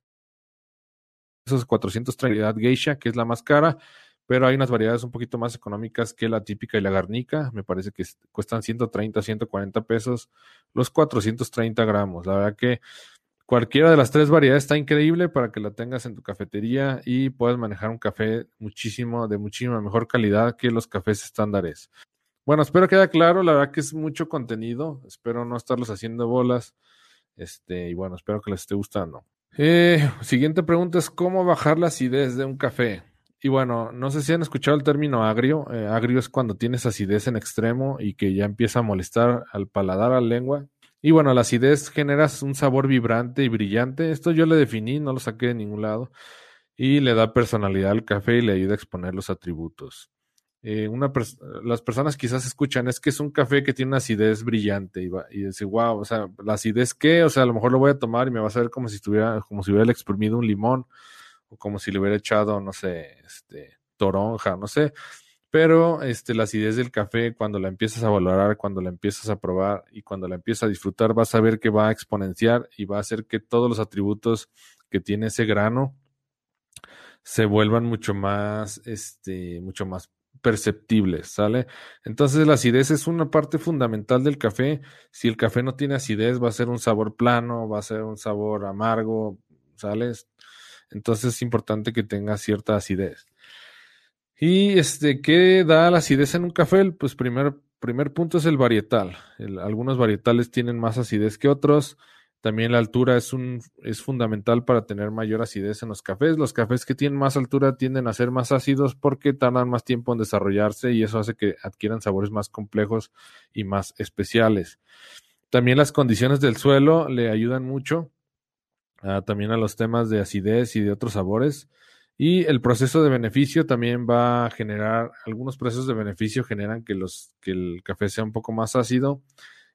430 geisha, que es la más cara, pero hay unas variedades un poquito más económicas que la típica y la garnica. Me parece que cuestan 130, 140 pesos los 430 gramos. La verdad que Cualquiera de las tres variedades está increíble para que la tengas en tu cafetería y puedas manejar un café muchísimo, de muchísima mejor calidad que los cafés estándares. Bueno, espero que quede claro, la verdad que es mucho contenido, espero no estarlos haciendo bolas, este, y bueno, espero que les esté gustando. Eh, siguiente pregunta es cómo bajar la acidez de un café. Y bueno, no sé si han escuchado el término agrio. Eh, agrio es cuando tienes acidez en extremo y que ya empieza a molestar al paladar, a la lengua. Y bueno, la acidez genera un sabor vibrante y brillante. Esto yo le definí, no lo saqué de ningún lado. Y le da personalidad al café y le ayuda a exponer los atributos. Eh, una las personas quizás escuchan, es que es un café que tiene una acidez brillante y, va, y dice, wow, o sea, la acidez qué, o sea, a lo mejor lo voy a tomar y me va a saber como si estuviera, como si hubiera exprimido un limón o como si le hubiera echado, no sé, este, toronja, no sé. Pero este, la acidez del café, cuando la empiezas a valorar, cuando la empiezas a probar y cuando la empiezas a disfrutar, vas a ver que va a exponenciar y va a hacer que todos los atributos que tiene ese grano se vuelvan mucho más, este, mucho más perceptibles, ¿sale? Entonces la acidez es una parte fundamental del café. Si el café no tiene acidez, va a ser un sabor plano, va a ser un sabor amargo, ¿sales? Entonces es importante que tenga cierta acidez. Y este, ¿qué da la acidez en un café? Pues primer, primer punto es el varietal. algunos varietales tienen más acidez que otros. También la altura es, un, es fundamental para tener mayor acidez en los cafés. Los cafés que tienen más altura tienden a ser más ácidos porque tardan más tiempo en desarrollarse y eso hace que adquieran sabores más complejos y más especiales. También las condiciones del suelo le ayudan mucho ah, también a los temas de acidez y de otros sabores. Y el proceso de beneficio también va a generar, algunos procesos de beneficio generan que, los, que el café sea un poco más ácido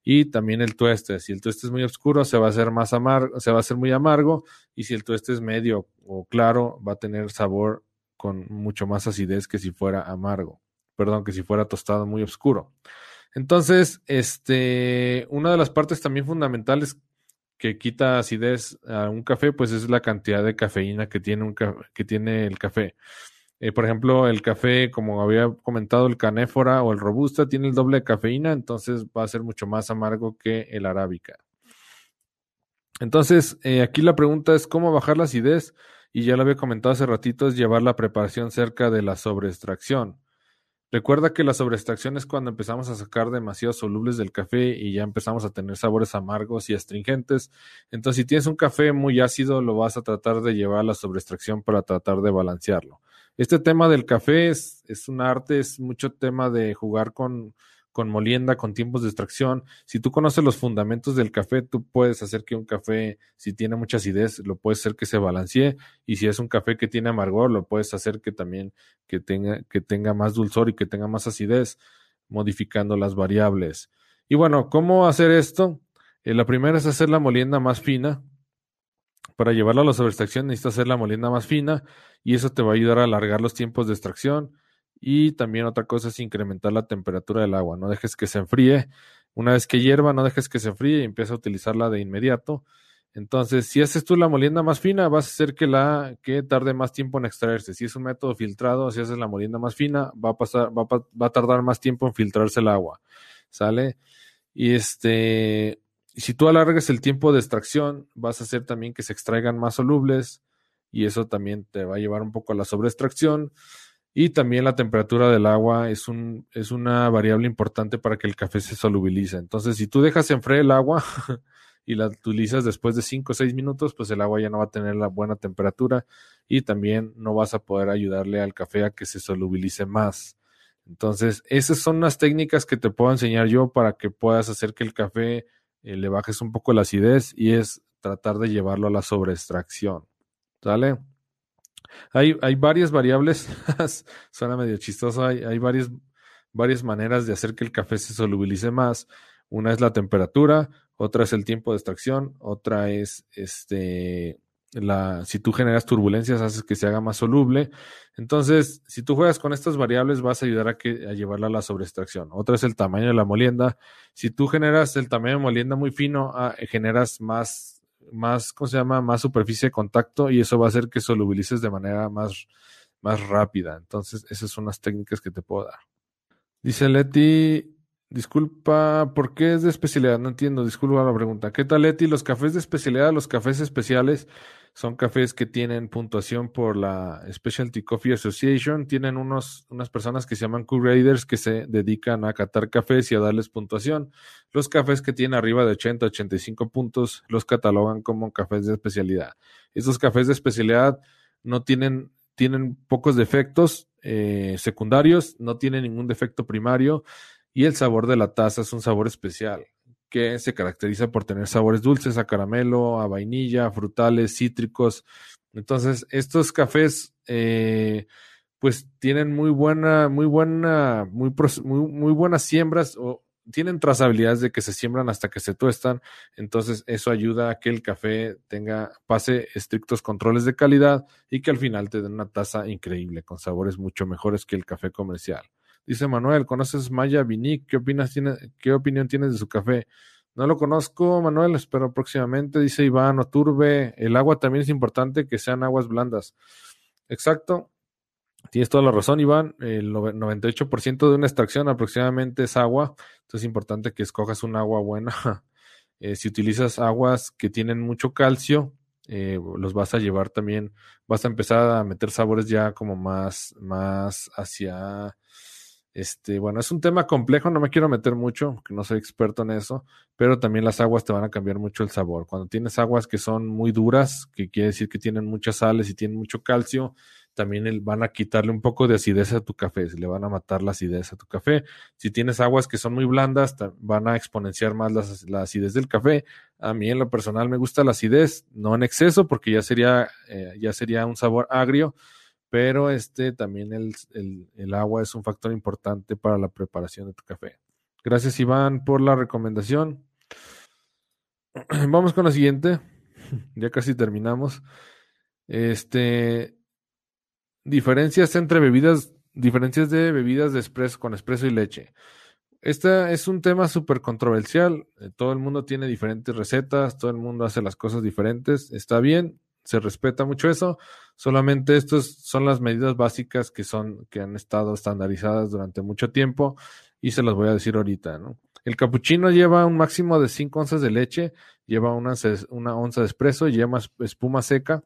y también el tueste. Si el tueste es muy oscuro, se va a hacer más amargo, se va a hacer muy amargo y si el tueste es medio o claro, va a tener sabor con mucho más acidez que si fuera amargo. Perdón, que si fuera tostado muy oscuro. Entonces, este, una de las partes también fundamentales que quita acidez a un café, pues es la cantidad de cafeína que tiene, un que tiene el café. Eh, por ejemplo, el café, como había comentado, el canéfora o el robusta tiene el doble de cafeína, entonces va a ser mucho más amargo que el arábica. Entonces, eh, aquí la pregunta es cómo bajar la acidez, y ya lo había comentado hace ratito, es llevar la preparación cerca de la sobreextracción. Recuerda que la sobreextracción es cuando empezamos a sacar demasiados solubles del café y ya empezamos a tener sabores amargos y astringentes. Entonces, si tienes un café muy ácido, lo vas a tratar de llevar a la sobreextracción para tratar de balancearlo. Este tema del café es, es un arte, es mucho tema de jugar con, con molienda, con tiempos de extracción. Si tú conoces los fundamentos del café, tú puedes hacer que un café, si tiene mucha acidez, lo puedes hacer que se balancee. Y si es un café que tiene amargor, lo puedes hacer que también que tenga, que tenga más dulzor y que tenga más acidez, modificando las variables. Y bueno, ¿cómo hacer esto? Eh, la primera es hacer la molienda más fina. Para llevarla a la sobreextracción necesitas hacer la molienda más fina y eso te va a ayudar a alargar los tiempos de extracción y también otra cosa es incrementar la temperatura del agua. No dejes que se enfríe. Una vez que hierva, no dejes que se enfríe y empieza a utilizarla de inmediato. Entonces, si haces tú la molienda más fina, vas a hacer que la que tarde más tiempo en extraerse. Si es un método filtrado, si haces la molienda más fina, va a pasar, va a, tardar más tiempo en filtrarse el agua. ¿Sale? Y este, si tú alargas el tiempo de extracción, vas a hacer también que se extraigan más solubles y eso también te va a llevar un poco a la sobreextracción. Y también la temperatura del agua es, un, es una variable importante para que el café se solubilice. Entonces, si tú dejas enfriar el agua y la utilizas después de 5 o 6 minutos, pues el agua ya no va a tener la buena temperatura y también no vas a poder ayudarle al café a que se solubilice más. Entonces, esas son las técnicas que te puedo enseñar yo para que puedas hacer que el café eh, le bajes un poco la acidez y es tratar de llevarlo a la sobreextracción. ¿Sale? Hay, hay varias variables, suena medio chistoso, hay, hay varias, varias maneras de hacer que el café se solubilice más. Una es la temperatura, otra es el tiempo de extracción, otra es este la, si tú generas turbulencias, haces que se haga más soluble. Entonces, si tú juegas con estas variables, vas a ayudar a, que, a llevarla a la sobreextracción. Otra es el tamaño de la molienda. Si tú generas el tamaño de molienda muy fino, ah, generas más, más, ¿cómo se llama? Más superficie de contacto y eso va a hacer que solubilices de manera más, más rápida. Entonces, esas son las técnicas que te puedo dar. Dice Leti, Disculpa, ¿por qué es de especialidad? No entiendo, disculpa la pregunta. ¿Qué tal, Leti? Los cafés de especialidad, los cafés especiales son cafés que tienen puntuación por la Specialty Coffee Association. Tienen unos, unas personas que se llaman Q-Graders que se dedican a catar cafés y a darles puntuación. Los cafés que tienen arriba de 80, 85 puntos los catalogan como cafés de especialidad. Estos cafés de especialidad no tienen, tienen pocos defectos eh, secundarios, no tienen ningún defecto primario y el sabor de la taza es un sabor especial que se caracteriza por tener sabores dulces a caramelo, a vainilla, frutales, cítricos. Entonces, estos cafés, eh, pues tienen muy buena, muy buena, muy, muy, buenas siembras o tienen trazabilidades de que se siembran hasta que se tuestan. Entonces, eso ayuda a que el café tenga, pase estrictos controles de calidad y que al final te den una taza increíble con sabores mucho mejores que el café comercial. Dice Manuel, ¿conoces Maya Vinic? ¿Qué, opinas, tiene, ¿Qué opinión tienes de su café? No lo conozco, Manuel, espero próximamente. Dice Iván Oturbe, el agua también es importante que sean aguas blandas. Exacto. Tienes toda la razón, Iván. El 98% de una extracción aproximadamente es agua. Entonces es importante que escojas un agua buena. Eh, si utilizas aguas que tienen mucho calcio, eh, los vas a llevar también, vas a empezar a meter sabores ya como más, más hacia este, bueno, es un tema complejo, no me quiero meter mucho, porque no soy experto en eso, pero también las aguas te van a cambiar mucho el sabor. Cuando tienes aguas que son muy duras, que quiere decir que tienen muchas sales y tienen mucho calcio, también van a quitarle un poco de acidez a tu café, se le van a matar la acidez a tu café. Si tienes aguas que son muy blandas, van a exponenciar más la, acidez del café. A mí en lo personal me gusta la acidez, no en exceso, porque ya sería, eh, ya sería un sabor agrio, pero este también el, agua es un factor importante para la preparación de tu café. Gracias Iván por la recomendación. Vamos con la siguiente. ya casi terminamos. Este diferencias entre bebidas, diferencias de bebidas de espresso con espresso y leche. Este es un tema súper controversial. Todo el mundo tiene diferentes recetas, todo el mundo hace las cosas diferentes. Está bien, se respeta mucho eso. Solamente estas son las medidas básicas que son, que han estado estandarizadas durante mucho tiempo y se las voy a decir ahorita, ¿no? El capuchino lleva un máximo de 5 onzas de leche, lleva una, una onza de espresso y lleva espuma seca.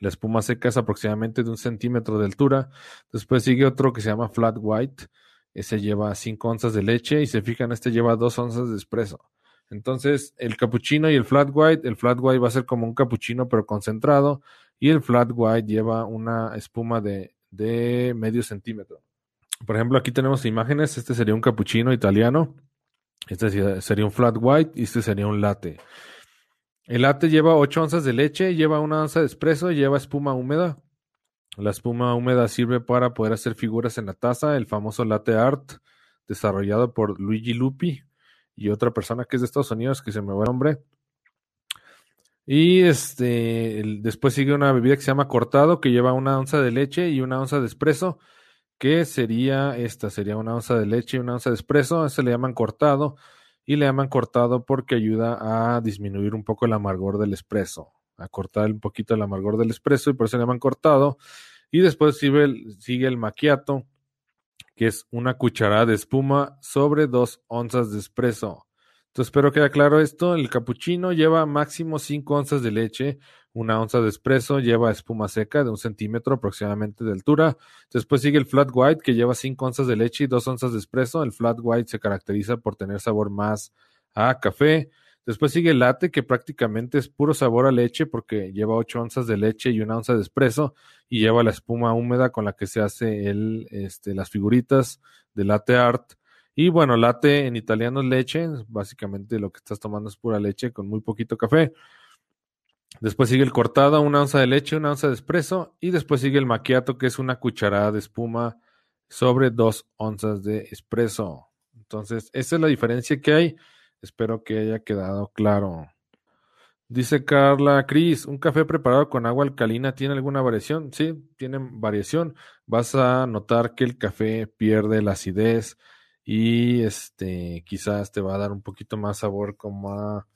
La espuma seca es aproximadamente de un centímetro de altura. Después sigue otro que se llama flat white. Ese lleva 5 onzas de leche y se fijan, este lleva 2 onzas de espresso. Entonces, el capuchino y el flat white, el flat white va a ser como un capuchino pero concentrado y el flat white lleva una espuma de, de medio centímetro. Por ejemplo, aquí tenemos imágenes, este sería un capuchino italiano, este sería un flat white y este sería un latte. El latte lleva 8 onzas de leche, lleva una onza de espresso, lleva espuma húmeda. La espuma húmeda sirve para poder hacer figuras en la taza, el famoso latte art desarrollado por Luigi Lupi, y otra persona que es de Estados Unidos, que se me va el nombre. Y este, después sigue una bebida que se llama cortado, que lleva una onza de leche y una onza de espresso, que sería esta, sería una onza de leche y una onza de espresso, se le llaman cortado, y le llaman cortado porque ayuda a disminuir un poco el amargor del espresso, a cortar un poquito el amargor del espresso, y por eso le llaman cortado. Y después sigue el, sigue el macchiato, que es una cucharada de espuma sobre dos onzas de espresso. Entonces espero que quede claro esto. El capuchino lleva máximo 5 onzas de leche, una onza de espresso lleva espuma seca de un centímetro aproximadamente de altura. Después sigue el flat white que lleva 5 onzas de leche y 2 onzas de espresso. El flat white se caracteriza por tener sabor más a café. Después sigue el latte, que prácticamente es puro sabor a leche porque lleva 8 onzas de leche y una onza de espresso y lleva la espuma húmeda con la que se hace el, este, las figuritas de latte art. Y bueno, latte en italiano es leche, básicamente lo que estás tomando es pura leche con muy poquito café. Después sigue el cortado, una onza de leche, una onza de espresso. Y después sigue el macchiato, que es una cucharada de espuma sobre dos onzas de espresso. Entonces, esa es la diferencia que hay. Espero que haya quedado claro. Dice Carla Cris, ¿un café preparado con agua alcalina tiene alguna variación? Sí, tiene variación. Vas a notar que el café pierde la acidez y este quizás te va a dar un poquito más sabor como a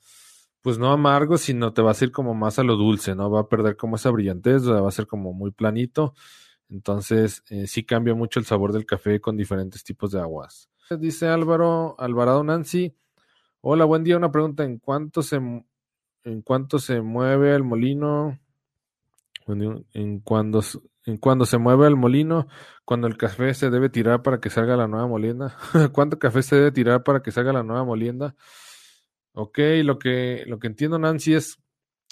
pues no amargo, sino te va a ir como más a lo dulce, ¿no? Va a perder como esa brillantez, va a ser como muy planito. Entonces, eh, sí cambia mucho el sabor del café con diferentes tipos de aguas. Dice Álvaro, Alvarado Nancy. Hola, buen día. Una pregunta, ¿en cuánto se, en cuánto se mueve el molino? En cuando, en cuando se mueve el molino, cuando el café se debe tirar para que salga la nueva molienda. ¿Cuánto café se debe tirar para que salga la nueva molienda? Ok, lo que, lo que entiendo, Nancy, es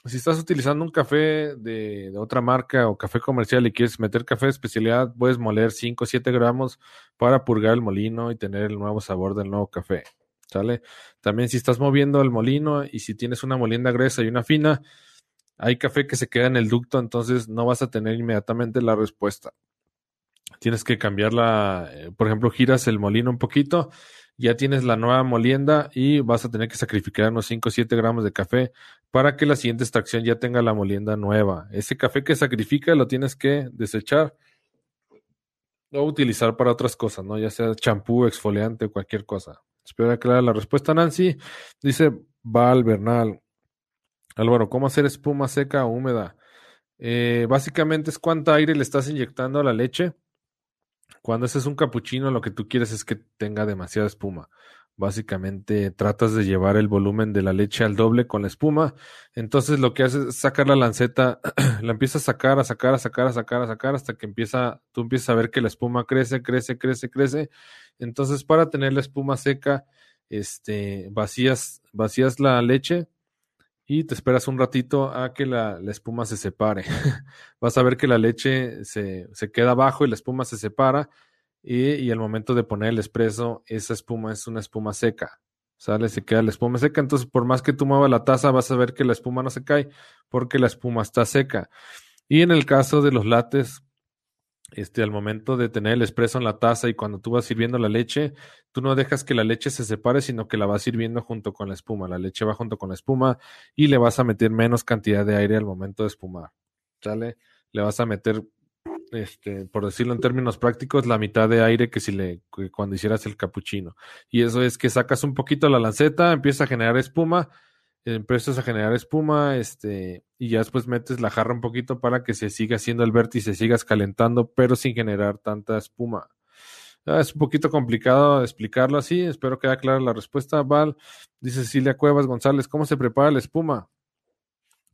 si estás utilizando un café de, otra marca o café comercial y quieres meter café de especialidad, puedes moler 5 o 7 gramos para purgar el molino y tener el nuevo sabor del nuevo café. ¿Sale? También si estás moviendo el molino y si tienes una molienda gruesa y una fina, hay café que se queda en el ducto, entonces no vas a tener inmediatamente la respuesta. Tienes que cambiarla, eh, por ejemplo, giras el molino un poquito ya tienes la nueva molienda y vas a tener que sacrificar unos 5 o 7 gramos de café para que la siguiente extracción ya tenga la molienda nueva. Ese café que sacrifica lo tienes que desechar o utilizar para otras cosas, ¿no? Ya sea champú, exfoliante cualquier cosa. Espero aclarar la respuesta, Nancy. Dice Val Bernal. Álvaro, ¿cómo hacer espuma seca o húmeda? Eh, básicamente es cuánto aire le estás inyectando a la leche cuando haces un capuchino, lo que tú quieres es que tenga demasiada espuma. Básicamente tratas de llevar el volumen de la leche al doble con la espuma. Entonces lo que haces es sacar la lanceta, la empiezas a sacar, a sacar, a sacar, a sacar, a sacar, hasta que empieza, tú empiezas a ver que la espuma crece, crece, crece, crece. Entonces, para tener la espuma seca, este, vacías, vacías la leche, y te esperas un ratito a que la, espuma se separe. Vas a ver que la leche se, queda abajo y la espuma se separa y, al momento de poner el espresso, esa espuma es una espuma seca. Sale, se queda la espuma seca. Entonces, por más que tú muevas la taza, vas a ver que la espuma no se cae porque la espuma está seca. Y en el caso de los lates, este, al momento de tener el espresso en la taza y cuando tú vas sirviendo la leche, tú no dejas que la leche se separe, sino que la vas sirviendo junto con la espuma. La leche va junto con la espuma y le vas a meter menos cantidad de aire al momento de espumar. ¿Sale? Le vas a meter, este, por decirlo en términos prácticos, la mitad de aire que si le, cuando hicieras el capuchino. Y eso es que sacas un poquito la lanceta, empieza a generar espuma empiezas a generar espuma, este, y ya después metes la jarra un poquito para que se siga haciendo el vértice, sigas calentando, pero sin generar tanta espuma. Ah, es un poquito complicado explicarlo así, espero que haya clara la respuesta. Val, dice Cecilia Cuevas González, ¿cómo se prepara la espuma?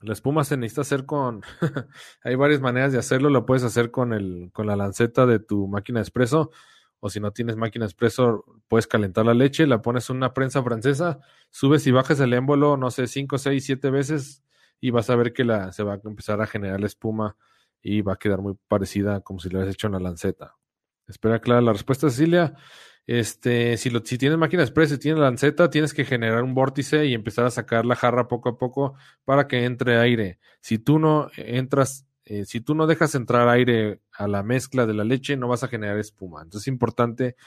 La espuma se necesita hacer con, hay varias maneras de hacerlo, lo puedes hacer con el, con la lanceta de tu máquina de espresso, o si no tienes máquina expreso, puedes calentar la leche, la pones en una prensa francesa, subes y bajas el émbolo, no sé, 5, 6, 7 veces y vas a ver que la, se va a empezar a generar la espuma y va a quedar muy parecida como si lo hubieras hecho en la lanceta. Espera clara la respuesta, Cecilia. Este, si, si tienes máquina express y tienes lanceta, tienes que generar un vórtice y empezar a sacar la jarra poco a poco para que entre aire. Si tú no entras eh, si tú no dejas entrar aire a la mezcla de la leche, no vas a generar espuma. Entonces es importante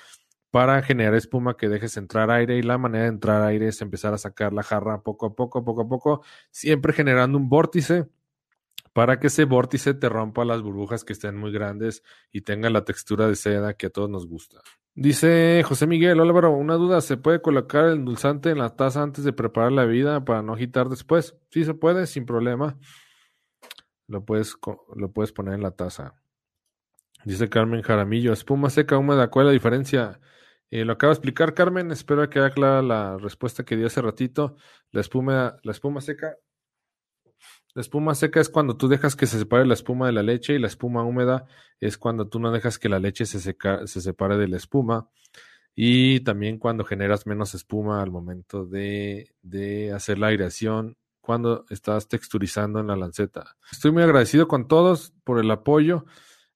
para generar espuma que dejes entrar aire y la manera de entrar aire es empezar a sacar la jarra poco a poco, poco a poco, siempre generando un vórtice para que ese vórtice te rompa las burbujas que estén muy grandes y tenga la textura de seda que a todos nos gusta. Dice José Miguel Álvaro, una duda, ¿se puede colocar el endulzante en la taza antes de preparar la bebida para no agitar después? Sí se puede, sin problema lo puedes, lo puedes poner en la taza. Dice Carmen Jaramillo, espuma seca, húmeda, ¿cuál es la diferencia? Eh, lo acabo de explicar, Carmen, espero que haya clara la respuesta que di hace ratito. La espuma, la espuma seca, la espuma seca es cuando tú dejas que se separe la espuma de la leche y la espuma húmeda es cuando tú no dejas que la leche se, separe de la espuma. y también cuando generas menos espuma al momento de, de hacer la aireación cuando estás texturizando en la lanceta. Estoy muy agradecido con todos por el apoyo.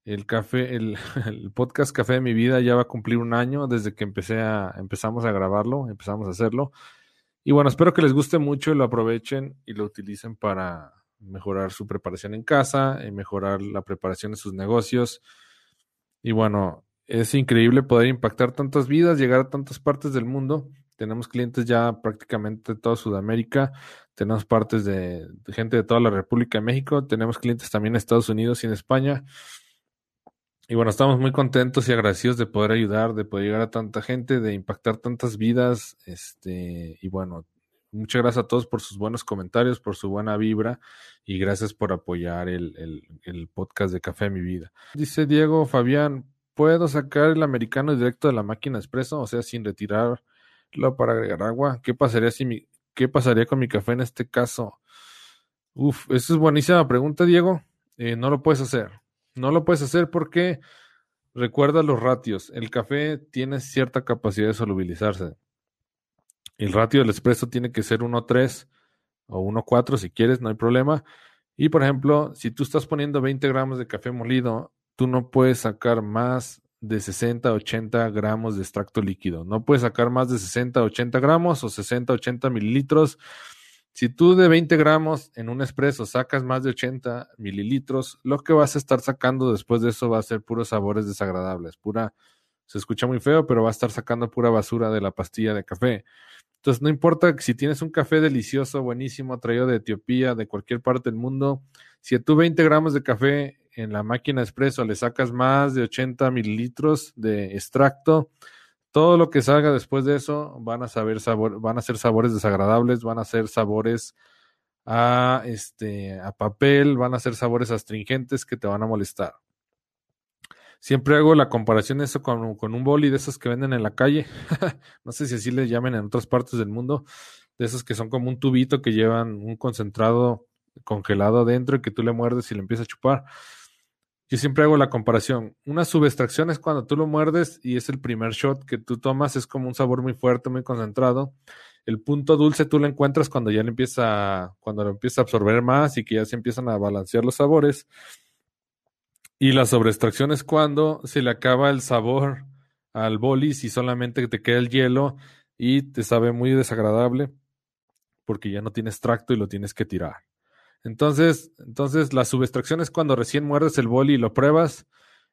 El café, el, el, podcast Café de mi vida ya va a cumplir un año desde que empecé a, empezamos a grabarlo, empezamos a hacerlo. Y bueno, espero que les guste mucho y lo aprovechen y lo utilicen para mejorar su preparación en casa y mejorar la preparación de sus negocios. Y bueno, es increíble poder impactar tantas vidas, llegar a tantas partes del mundo. Tenemos clientes ya prácticamente de toda Sudamérica, tenemos partes de, de gente de toda la República de México, tenemos clientes también en Estados Unidos y en España. Y bueno, estamos muy contentos y agradecidos de poder ayudar, de poder llegar a tanta gente, de impactar tantas vidas. Este, y bueno, muchas gracias a todos por sus buenos comentarios, por su buena vibra y gracias por apoyar el, el, podcast de Café mi vida. Dice Diego Fabián, ¿puedo sacar el americano directo de la máquina expreso? O sea, sin retirarlo para agregar agua. ¿Qué pasaría si mi, qué pasaría con mi café en este caso? Uf, esa es buenísima pregunta, Diego. Eh, no lo puedes hacer no lo puedes hacer porque recuerda los ratios. El café tiene cierta capacidad de solubilizarse. El ratio del espresso tiene que ser 1.3 o 1.4 si quieres, no hay problema. Y por ejemplo, si tú estás poniendo 20 gramos de café molido, tú no puedes sacar más de 60 80 gramos de extracto líquido. No puedes sacar más de 60 80 gramos o 60 80 mililitros si tú de 20 gramos en un espresso sacas más de 80 mililitros, lo que vas a estar sacando después de eso va a ser puros sabores desagradables, pura, se escucha muy feo, pero va a estar sacando pura basura de la pastilla de café. Entonces, no importa si tienes un café delicioso, buenísimo, traído de Etiopía, de cualquier parte del mundo, si a tú 20 gramos de café en la máquina espresso le sacas más de 80 mililitros de extracto, todo lo que salga después de eso van a saber sabor, van a ser sabores desagradables, van a ser sabores a este a papel, van a ser sabores astringentes que te van a molestar. Siempre hago la comparación eso con, un boli de esos que venden en la calle. no sé si así le llamen en otras partes del mundo. De esos que son como un tubito que llevan un concentrado congelado adentro y que tú le muerdes y le empiezas a chupar. Yo siempre hago la comparación. Una subextracción es cuando tú lo muerdes y es el primer shot que tú tomas, es como un sabor muy fuerte, muy concentrado. El punto dulce tú lo encuentras cuando ya le empieza, cuando lo empieza a absorber más y que ya se empiezan a balancear los sabores. Y la sobreextracción es cuando se le acaba el sabor al bolis y solamente te queda el hielo y te sabe muy desagradable porque ya no tienes extracto y lo tienes que tirar. Entonces, entonces la subextracción es cuando recién muerdes el boli y lo pruebas.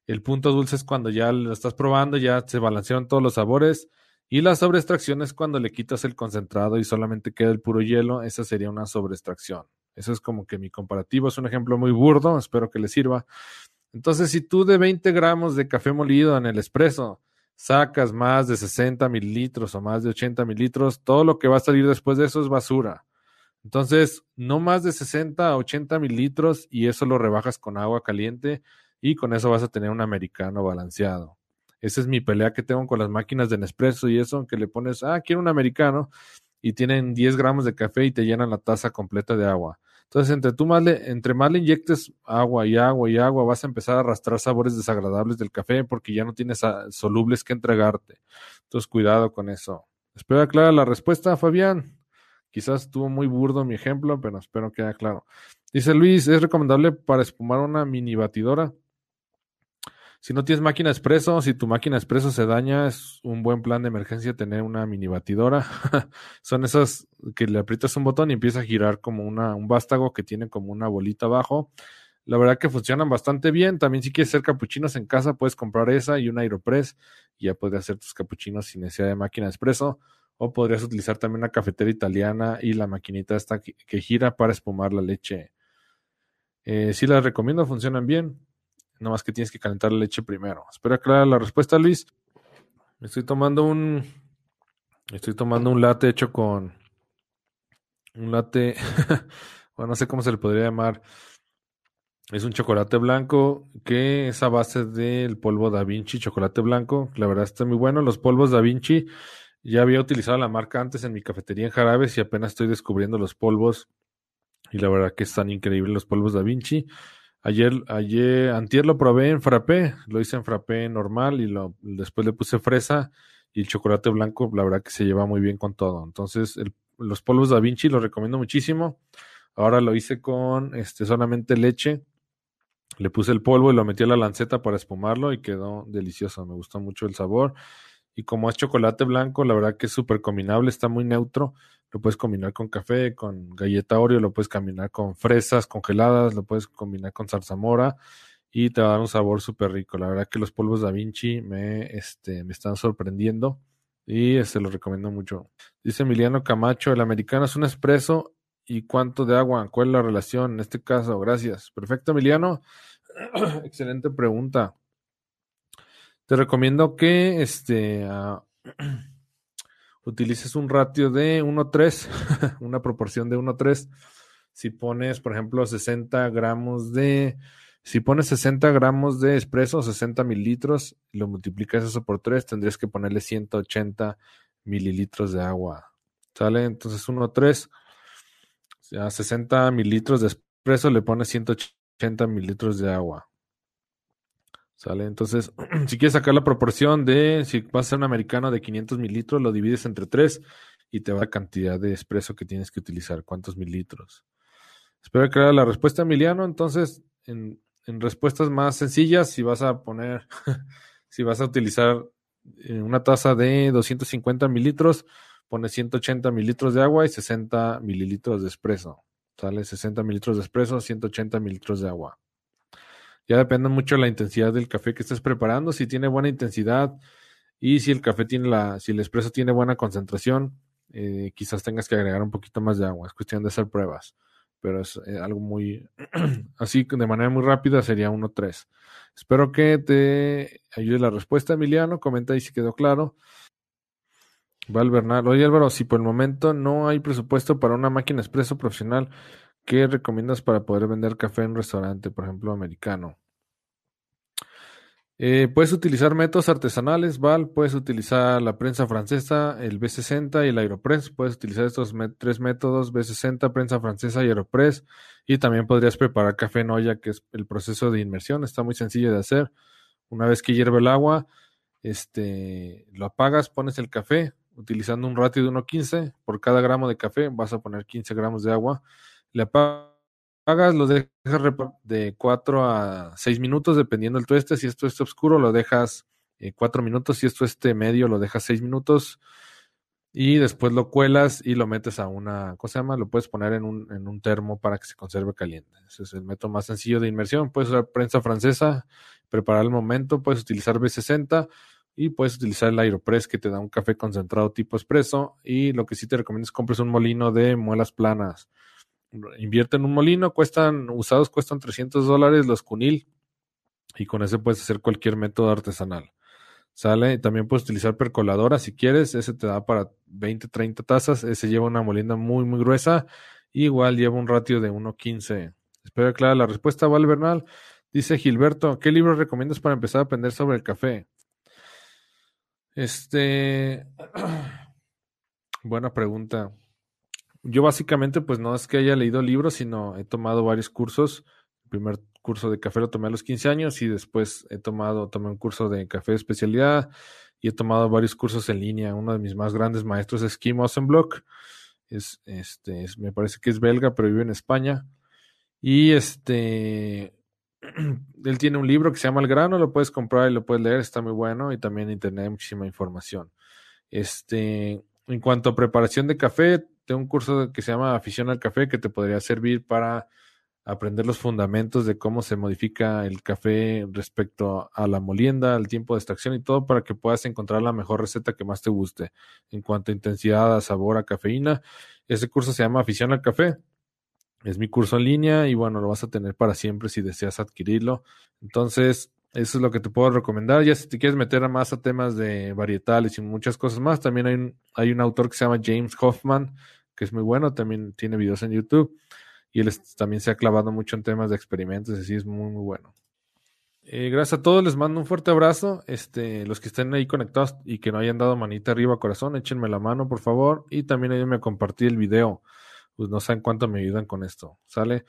El punto dulce es cuando ya lo estás probando, ya se balancearon todos los sabores. Y la sobreextracción es cuando le quitas el concentrado y solamente queda el puro hielo. Esa sería una sobreextracción. Eso es como que mi comparativo es un ejemplo muy burdo. Espero que le sirva. Entonces, si tú de 20 gramos de café molido en el espresso sacas más de 60 mililitros o más de 80 mililitros, todo lo que va a salir después de eso es basura. Entonces, no más de 60 a 80 mililitros y eso lo rebajas con agua caliente y con eso vas a tener un americano balanceado. Esa es mi pelea que tengo con las máquinas de Nespresso y eso, que le pones, ah, quiero un americano y tienen 10 gramos de café y te llenan la taza completa de agua. Entonces, entre, tú más le, entre más le inyectes agua y agua y agua, vas a empezar a arrastrar sabores desagradables del café porque ya no tienes solubles que entregarte. Entonces, cuidado con eso. Espero aclarar la respuesta, Fabián. Quizás estuvo muy burdo mi ejemplo, pero espero que quede claro. Dice Luis, ¿es recomendable para espumar una mini batidora? Si no tienes máquina expreso, si tu máquina expreso se daña, es un buen plan de emergencia tener una mini batidora. Son esas que le aprietas un botón y empieza a girar como una, un vástago que tiene como una bolita abajo. La verdad que funcionan bastante bien. También si quieres hacer capuchinos en casa, puedes comprar esa y un Aeropress y ya puedes hacer tus capuchinos sin necesidad de máquina expreso. O podrías utilizar también una cafetera italiana y la maquinita esta que, gira para espumar la leche. Eh, sí las recomiendo, funcionan bien. Nada más que tienes que calentar la leche primero. Espero aclarar la respuesta, Luis. Estoy tomando un. Estoy tomando un latte hecho con. Un latte. bueno, no sé cómo se le podría llamar. Es un chocolate blanco que es a base del polvo Da Vinci, chocolate blanco. La verdad está muy bueno. Los polvos Da Vinci ya había utilizado la marca antes en mi cafetería en Jarabes y apenas estoy descubriendo los polvos. Y la verdad que están increíbles los polvos Da Vinci. Ayer, ayer, antier lo probé en frappé, lo hice en frappé normal y lo, después le puse fresa y el chocolate blanco, la verdad que se lleva muy bien con todo. Entonces, los polvos Da Vinci los recomiendo muchísimo. Ahora lo hice con este, solamente leche. Le puse el polvo y lo metí a la lanceta para espumarlo y quedó delicioso. Me gustó mucho el sabor. Y como es chocolate blanco, la verdad que es súper combinable, está muy neutro. Lo puedes combinar con café, con galleta Oreo, lo puedes combinar con fresas congeladas, lo puedes combinar con zarzamora y te va a dar un sabor súper rico. La verdad que los polvos Da Vinci me, este, me están sorprendiendo y se este, los recomiendo mucho. Dice Emiliano Camacho, el americano es un espresso y cuánto de agua, ¿cuál es la relación en este caso? Gracias. Perfecto, Emiliano. Excelente pregunta. Te recomiendo que este, uh, utilices un ratio de 1-3, una proporción de 1-3. Si pones, por ejemplo, 60 gramos de si pones 60 gramos de espresso, 60 mililitros, y lo multiplicas eso por 3, tendrías que ponerle 180 mililitros de agua. ¿Sale? Entonces 1, 3, a 60 mililitros de espresso le pones 180 mililitros de agua. ¿Sale? Entonces, si quieres sacar la proporción de, si vas a ser un americano de 500 mililitros, lo divides entre 3 y te va la cantidad de espresso que tienes que utilizar, cuántos mililitros. Espero que la respuesta, Emiliano. Entonces, en, en respuestas más sencillas, si vas a poner, si vas a utilizar eh, una taza de 250 mililitros, pones 180 mililitros de agua y 60 mililitros de espresso. Sale 60 mililitros de espresso, 180 mililitros de agua. Ya depende mucho de la intensidad del café que estés preparando. Si tiene buena intensidad y si el café tiene la, si el espresso tiene buena concentración, eh, quizás tengas que agregar un poquito más de agua. Es cuestión de hacer pruebas pero es eh, algo muy, así de manera muy rápida sería 1-3. Espero que te ayude la respuesta, Emiliano. Comenta ahí si quedó claro. Val Bernal. Oye, Álvaro, si por el momento no hay presupuesto para una máquina expreso profesional, ¿qué recomiendas para poder vender café en un restaurante, por ejemplo, americano? Eh, puedes utilizar métodos artesanales, Val, puedes utilizar la prensa francesa, el B60 y el Aeropress. Puedes utilizar estos tres métodos, B60, prensa francesa y Aeropress. Y también podrías preparar café en olla, que es el proceso de inmersión. Está muy sencillo de hacer. Una vez que hierve el agua, este, lo apagas, pones el café, utilizando un ratio de 1.15. Por cada gramo de café vas a poner 15 gramos de agua. Le apagas lo dejas de 4 a 6 minutos, dependiendo del tueste. Si esto es oscuro, lo dejas 4 eh, minutos. Si esto este medio, lo dejas 6 minutos. Y después lo cuelas y lo metes a una, ¿cómo se llama? Lo puedes poner en un, en un termo para que se conserve caliente. Ese es el método más sencillo de inmersión. Puedes usar prensa francesa, preparar el momento, puedes utilizar B60 y puedes utilizar el Aeropress que te da un café concentrado tipo espresso. Y lo que sí te recomiendo es compres un molino de muelas planas invierte en un molino, cuestan, usados cuestan 300 dólares los cunil y con ese puedes hacer cualquier método artesanal. Sale, también puedes utilizar percoladora si quieres, ese te da para 20, 30 tazas, ese lleva una molina muy, muy gruesa, igual lleva un ratio de 1.15. Espero clara la respuesta, Val Bernal. Dice Gilberto, ¿qué libro recomiendas para empezar a aprender sobre el café? Este, buena pregunta. Yo básicamente pues no es que haya leído libros, sino he tomado varios cursos. El primer curso de café lo tomé a los 15 años y después he tomado, tomé un curso de café de especialidad y he tomado varios cursos en línea. Uno de mis más grandes maestros es Kim Ossenblock. Es, este, me parece que es belga, pero vive en España. Y este, él tiene un libro que se llama El grano, lo puedes comprar y lo puedes leer, está muy bueno y también en internet hay muchísima información. Este, en cuanto a preparación de café, un curso que se llama Afición al Café que te podría servir para aprender los fundamentos de cómo se modifica el café respecto a la molienda, al tiempo de extracción y todo para que puedas encontrar la mejor receta que más te guste en cuanto a intensidad, a sabor, a cafeína. Ese curso se llama Afición al Café. Es mi curso en línea y bueno, lo vas a tener para siempre si deseas adquirirlo. Entonces, eso es lo que te puedo recomendar. Ya si te quieres meter más a temas de varietales y muchas cosas más, también hay un, hay un autor que se llama James Hoffman, que es muy bueno, también tiene videos en YouTube y él también se ha clavado mucho en temas de experimentos, así es muy, muy bueno. Eh, gracias a todos, les mando un fuerte abrazo. Este, los que estén ahí conectados y que no hayan dado manita arriba corazón, échenme la mano, por favor. Y también ayúdenme a compartir el video. Pues no saben cuánto me ayudan con esto. ¿Sale?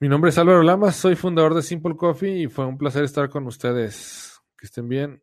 Mi nombre es Álvaro Lamas, soy fundador de Simple Coffee y fue un placer estar con ustedes. Que estén bien.